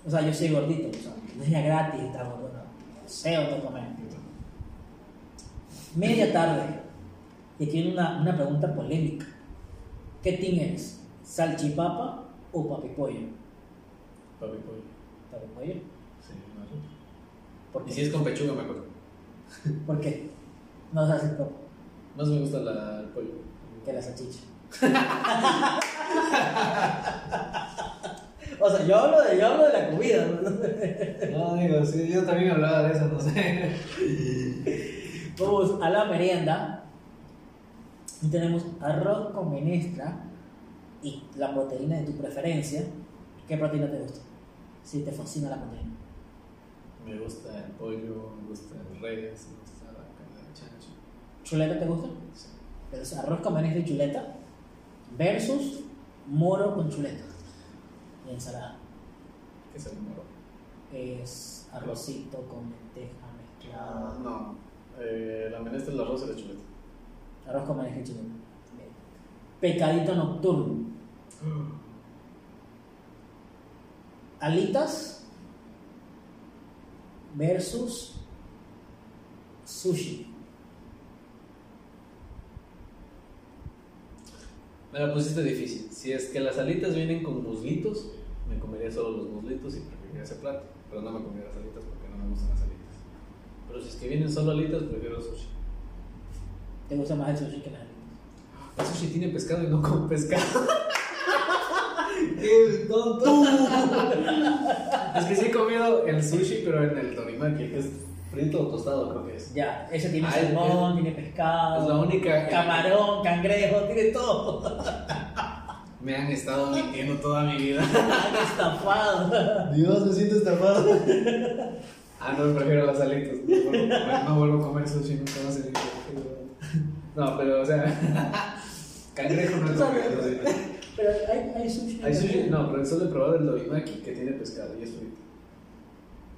O sea, yo soy gordito, o sea, ya gratis y tal, gordo, no. Sé comer. Media tarde, y tiene una, una pregunta polémica. ¿Qué team eres? ¿Salchipapa o papipollo? Papi pollo. ¿Papipollo? Sí, no. ¿Por Y qué? si es con pechuga, mejor. ¿Por qué? No se hace poco Más me gusta la, el pollo. que la salchicha. o sea, yo hablo de, yo hablo de la comida. ¿no? No, digo, sí, yo también hablaba de eso, no sé. Vamos a la merienda. Y tenemos arroz con menestra y la proteína de tu preferencia. ¿Qué proteína te gusta? Si te fascina la proteína. Me gusta el pollo, me gusta el res, me gusta la carne de chancho. ¿Chuleta te gusta? Sí. Entonces, arroz con menestra y chuleta versus moro con chuleta y ensalada. ¿Qué es el moro? Es arrocito con lenteja mezclada. no. Eh, la menestra, el arroz y la chuleta. Arroz con manejo chileno. Pecadito nocturno. Alitas versus sushi. Me la pusiste difícil. Si es que las alitas vienen con muslitos, me comería solo los muslitos y preferiría ese plato. Pero no me comería las alitas porque no me gustan las alitas. Pero si es que vienen solo alitas, prefiero sushi. ¿Te gusta más el sushi que las alitas? El sushi tiene pescado y no como pescado. qué tonto. es que sí he comido el sushi, pero en el dorimaki, que es frito o tostado, creo que es. Ya, ese tiene Ah, es- salmón, tiene pescado, Es la única. camarón, cangrejo, tiene todo. Me han estado mintiendo toda mi vida. Han estafado. Dios, me siento estafado. Ah, no, prefiero las alitas. No vuelvo a comer, no vuelvo a comer sushi nunca más. No, pero, o sea, cangrejo no sí. Pero hay, hay sushi. Hay sushi, no, pero solo he probado el dorimaki que tiene pescado y es frito.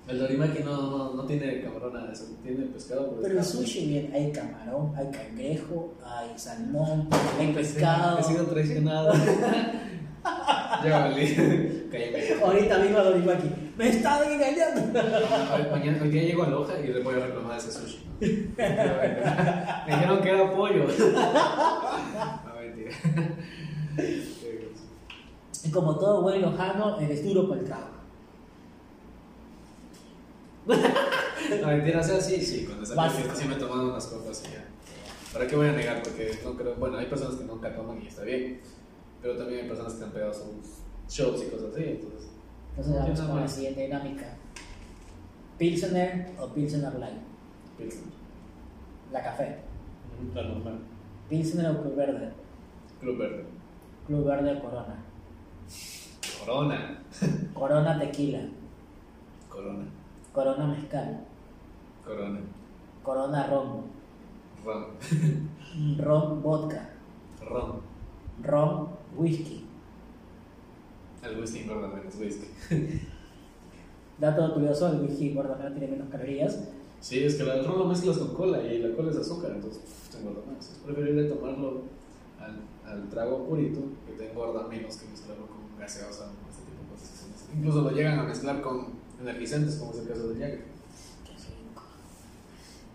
El dorimaki no, no, no tiene camarón nada de eso, tiene pescado. Pero el está- sushi, bien, hay camarón, hay cangrejo, hay salmón, hay pescado. He sido traicionado. ya valí. Cállate. Ahorita mismo Dorimaki. ¡Me estaban engañando! Mañana, hoy día llego a Loja y le voy a reclamar ese sushi. Me dijeron que era pollo. No, mentira. Y como todo buen lojano, eres duro para el trago. No, mentira, o sea, sí, sí, cuando Básico. fiesta sí me he tomado unas copas y ya. ¿Para qué voy a negar? Porque no creo, bueno, hay personas que nunca toman y está bien, pero también hay personas que han pegado sus shows y cosas así, entonces. Entonces no vamos con la siguiente dinámica. Pilsener o Pilsener Light. Pilsen. La café. La normal. Pilsener o Club Verde. Club Verde. Club Verde o Corona. Corona. Corona Tequila. Corona. Corona Mezcal. Corona. Corona Ron. Ron. Ron Vodka. Ron. Ron Whisky. El whisky engorda menos whisky. Dato curioso, el whisky gordo menos tiene menos calorías. Sí, es que el ron lo mezclas con cola y la cola es azúcar, entonces uf, te engorda más. Es preferible tomarlo al, al trago purito, que te engorda menos que mezclarlo con gaseosa o este tipo de cosas. Incluso lo llegan a mezclar con energizantes, como es el caso del Jagger. Qué rico.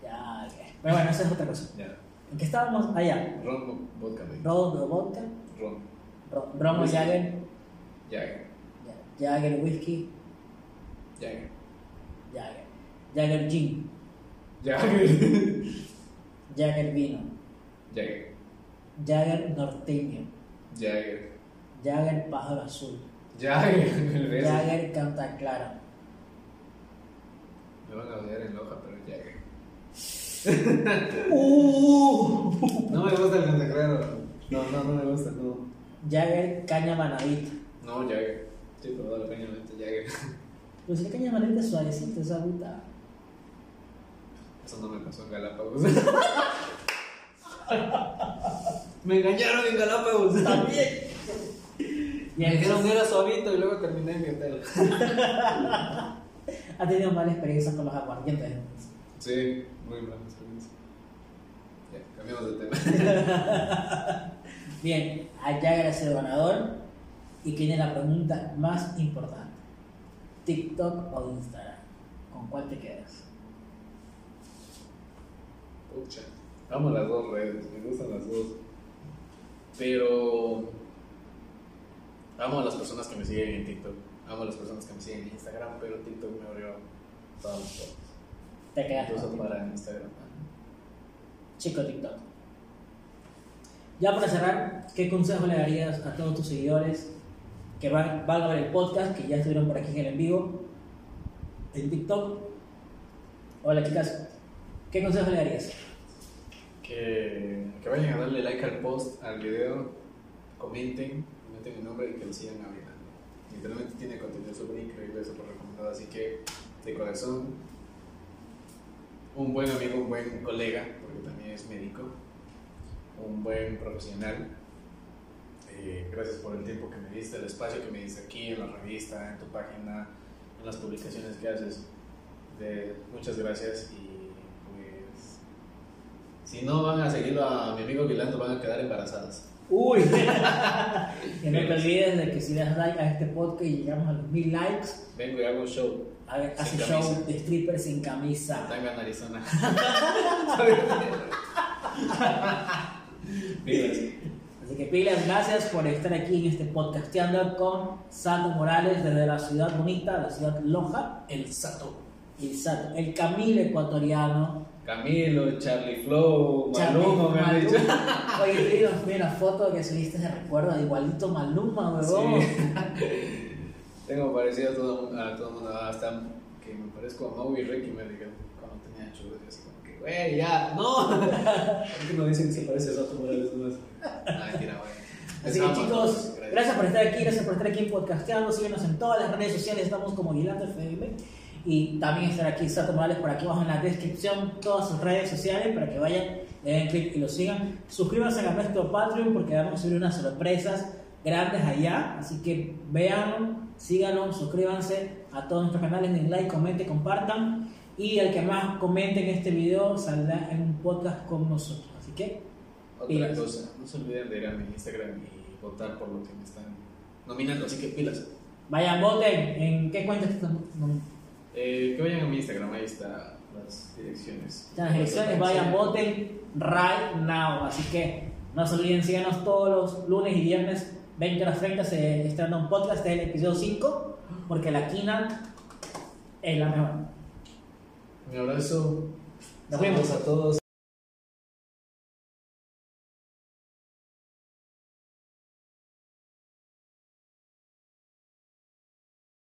Ya. Pero bueno, esa es otra cosa. Ya. ¿En qué estábamos? Allá. Ron con vodka, Ron vodka. Ron. Ron, ron. Jagger. Jagger. Jagger Whisky. Jagger. Jagger. Jagger Gin. Jagger. Jagger Vino. Jagger. Jagger Norteño. Jagger. Jagger Pájaro Azul. Jagger. El beso. Jagger Canta Claro. Me van a odiar en Loja, pero Jagger. Uh. No me gusta el Santa Clara. No, no, no me gusta, no. Jagger Caña Manadita. No, Jagger. Sí, pero la peña Jagger. Pues el caña manadita es suavecito, es agüita. Eso no me pasó en Galápagos. me engañaron en Galápagos. También. Me dijeron que era suavito y luego terminé en mi hotel. ha tenido mala experiencia con los aguardientes. Sí, muy mala experiencia. Ya, cambiamos de tema. Bien, a Jagger es el ganador. Y viene la pregunta más importante: ¿TikTok o Instagram? ¿Con cuál te quedas? Pucha. Amo las dos redes, me gustan las dos. Pero. Amo a las personas que me siguen en TikTok. Amo a las personas que me siguen en Instagram, pero TikTok me abrió todas las cosas. Te quedas Incluso para Instagram. Chico TikTok. Ya para cerrar, ¿qué consejo le darías a todos tus seguidores que van, van a ver el podcast, que ya estuvieron por aquí en el en vivo, en TikTok? Hola chicas, ¿qué consejo le darías? Que, que vayan a darle like al post, al video, comenten, comenten mi nombre y que lo sigan abriendo. Literalmente tiene contenido súper increíble, súper recomendado, así que de corazón, un buen amigo, un buen colega, porque también es médico, un buen profesional. Eh, gracias por el tiempo que me diste, el espacio que me diste aquí en la revista, en tu página, en las publicaciones que haces. De, muchas gracias y si no van a seguirlo a mi amigo Vilando van a quedar embarazadas. Uy, que no te olvides de que si das like a este podcast y llegamos a los mil likes, Vengo y hago un show. hace Sin show camisa. de stripper sin camisa. Tanga en Arizona. Pilas. Así que pilas, gracias por estar aquí en este podcasteando con Sato Morales desde la ciudad bonita, la ciudad Loja, El Sato. el Sato, el Camilo ecuatoriano, Camilo, Charlie Flow, Maluma, me han dicho. Oye, vi una, vi una foto que subiste de recuerdo, igualito Maluma, huevón. Sí. Tengo parecido a todo, a todo el mundo, hasta que me parezco a Mau y Ricky me dijeron cuando tenía churros y así como que, güey, ya, no. ¿Por qué no dicen que se parece a Sato Morales nomás? Ah, mentira, güey. Así que chicos, gracias por estar aquí, gracias por estar aquí en Podcasteando, síguenos en todas las redes sociales, estamos como Guilando FM y también estar aquí Sato Morales por aquí abajo en la descripción, todas sus redes sociales para que vayan, le den clic y lo sigan. Suscríbanse a nuestro Patreon porque vamos a subir unas sorpresas grandes allá, así que véanlo, síganlo, suscríbanse a todos nuestros canales, den like, comenten, compartan y el que más comente en este video saldrá en un podcast con nosotros. Así que Otra Pilas. cosa, no se olviden de ir a mi Instagram y votar por lo que me están nominando, así que pilas. vayan, voten en qué cuenta están. Eh, que vayan a mi Instagram, ahí está las direcciones. Las elecciones, vayan, voten right now. Así que no se olviden, síganos todos los lunes y viernes, 20 horas 30, se estrena un podcast, este es el episodio 5, porque la quina es la mejor. Un abrazo. Nos vemos. A todos.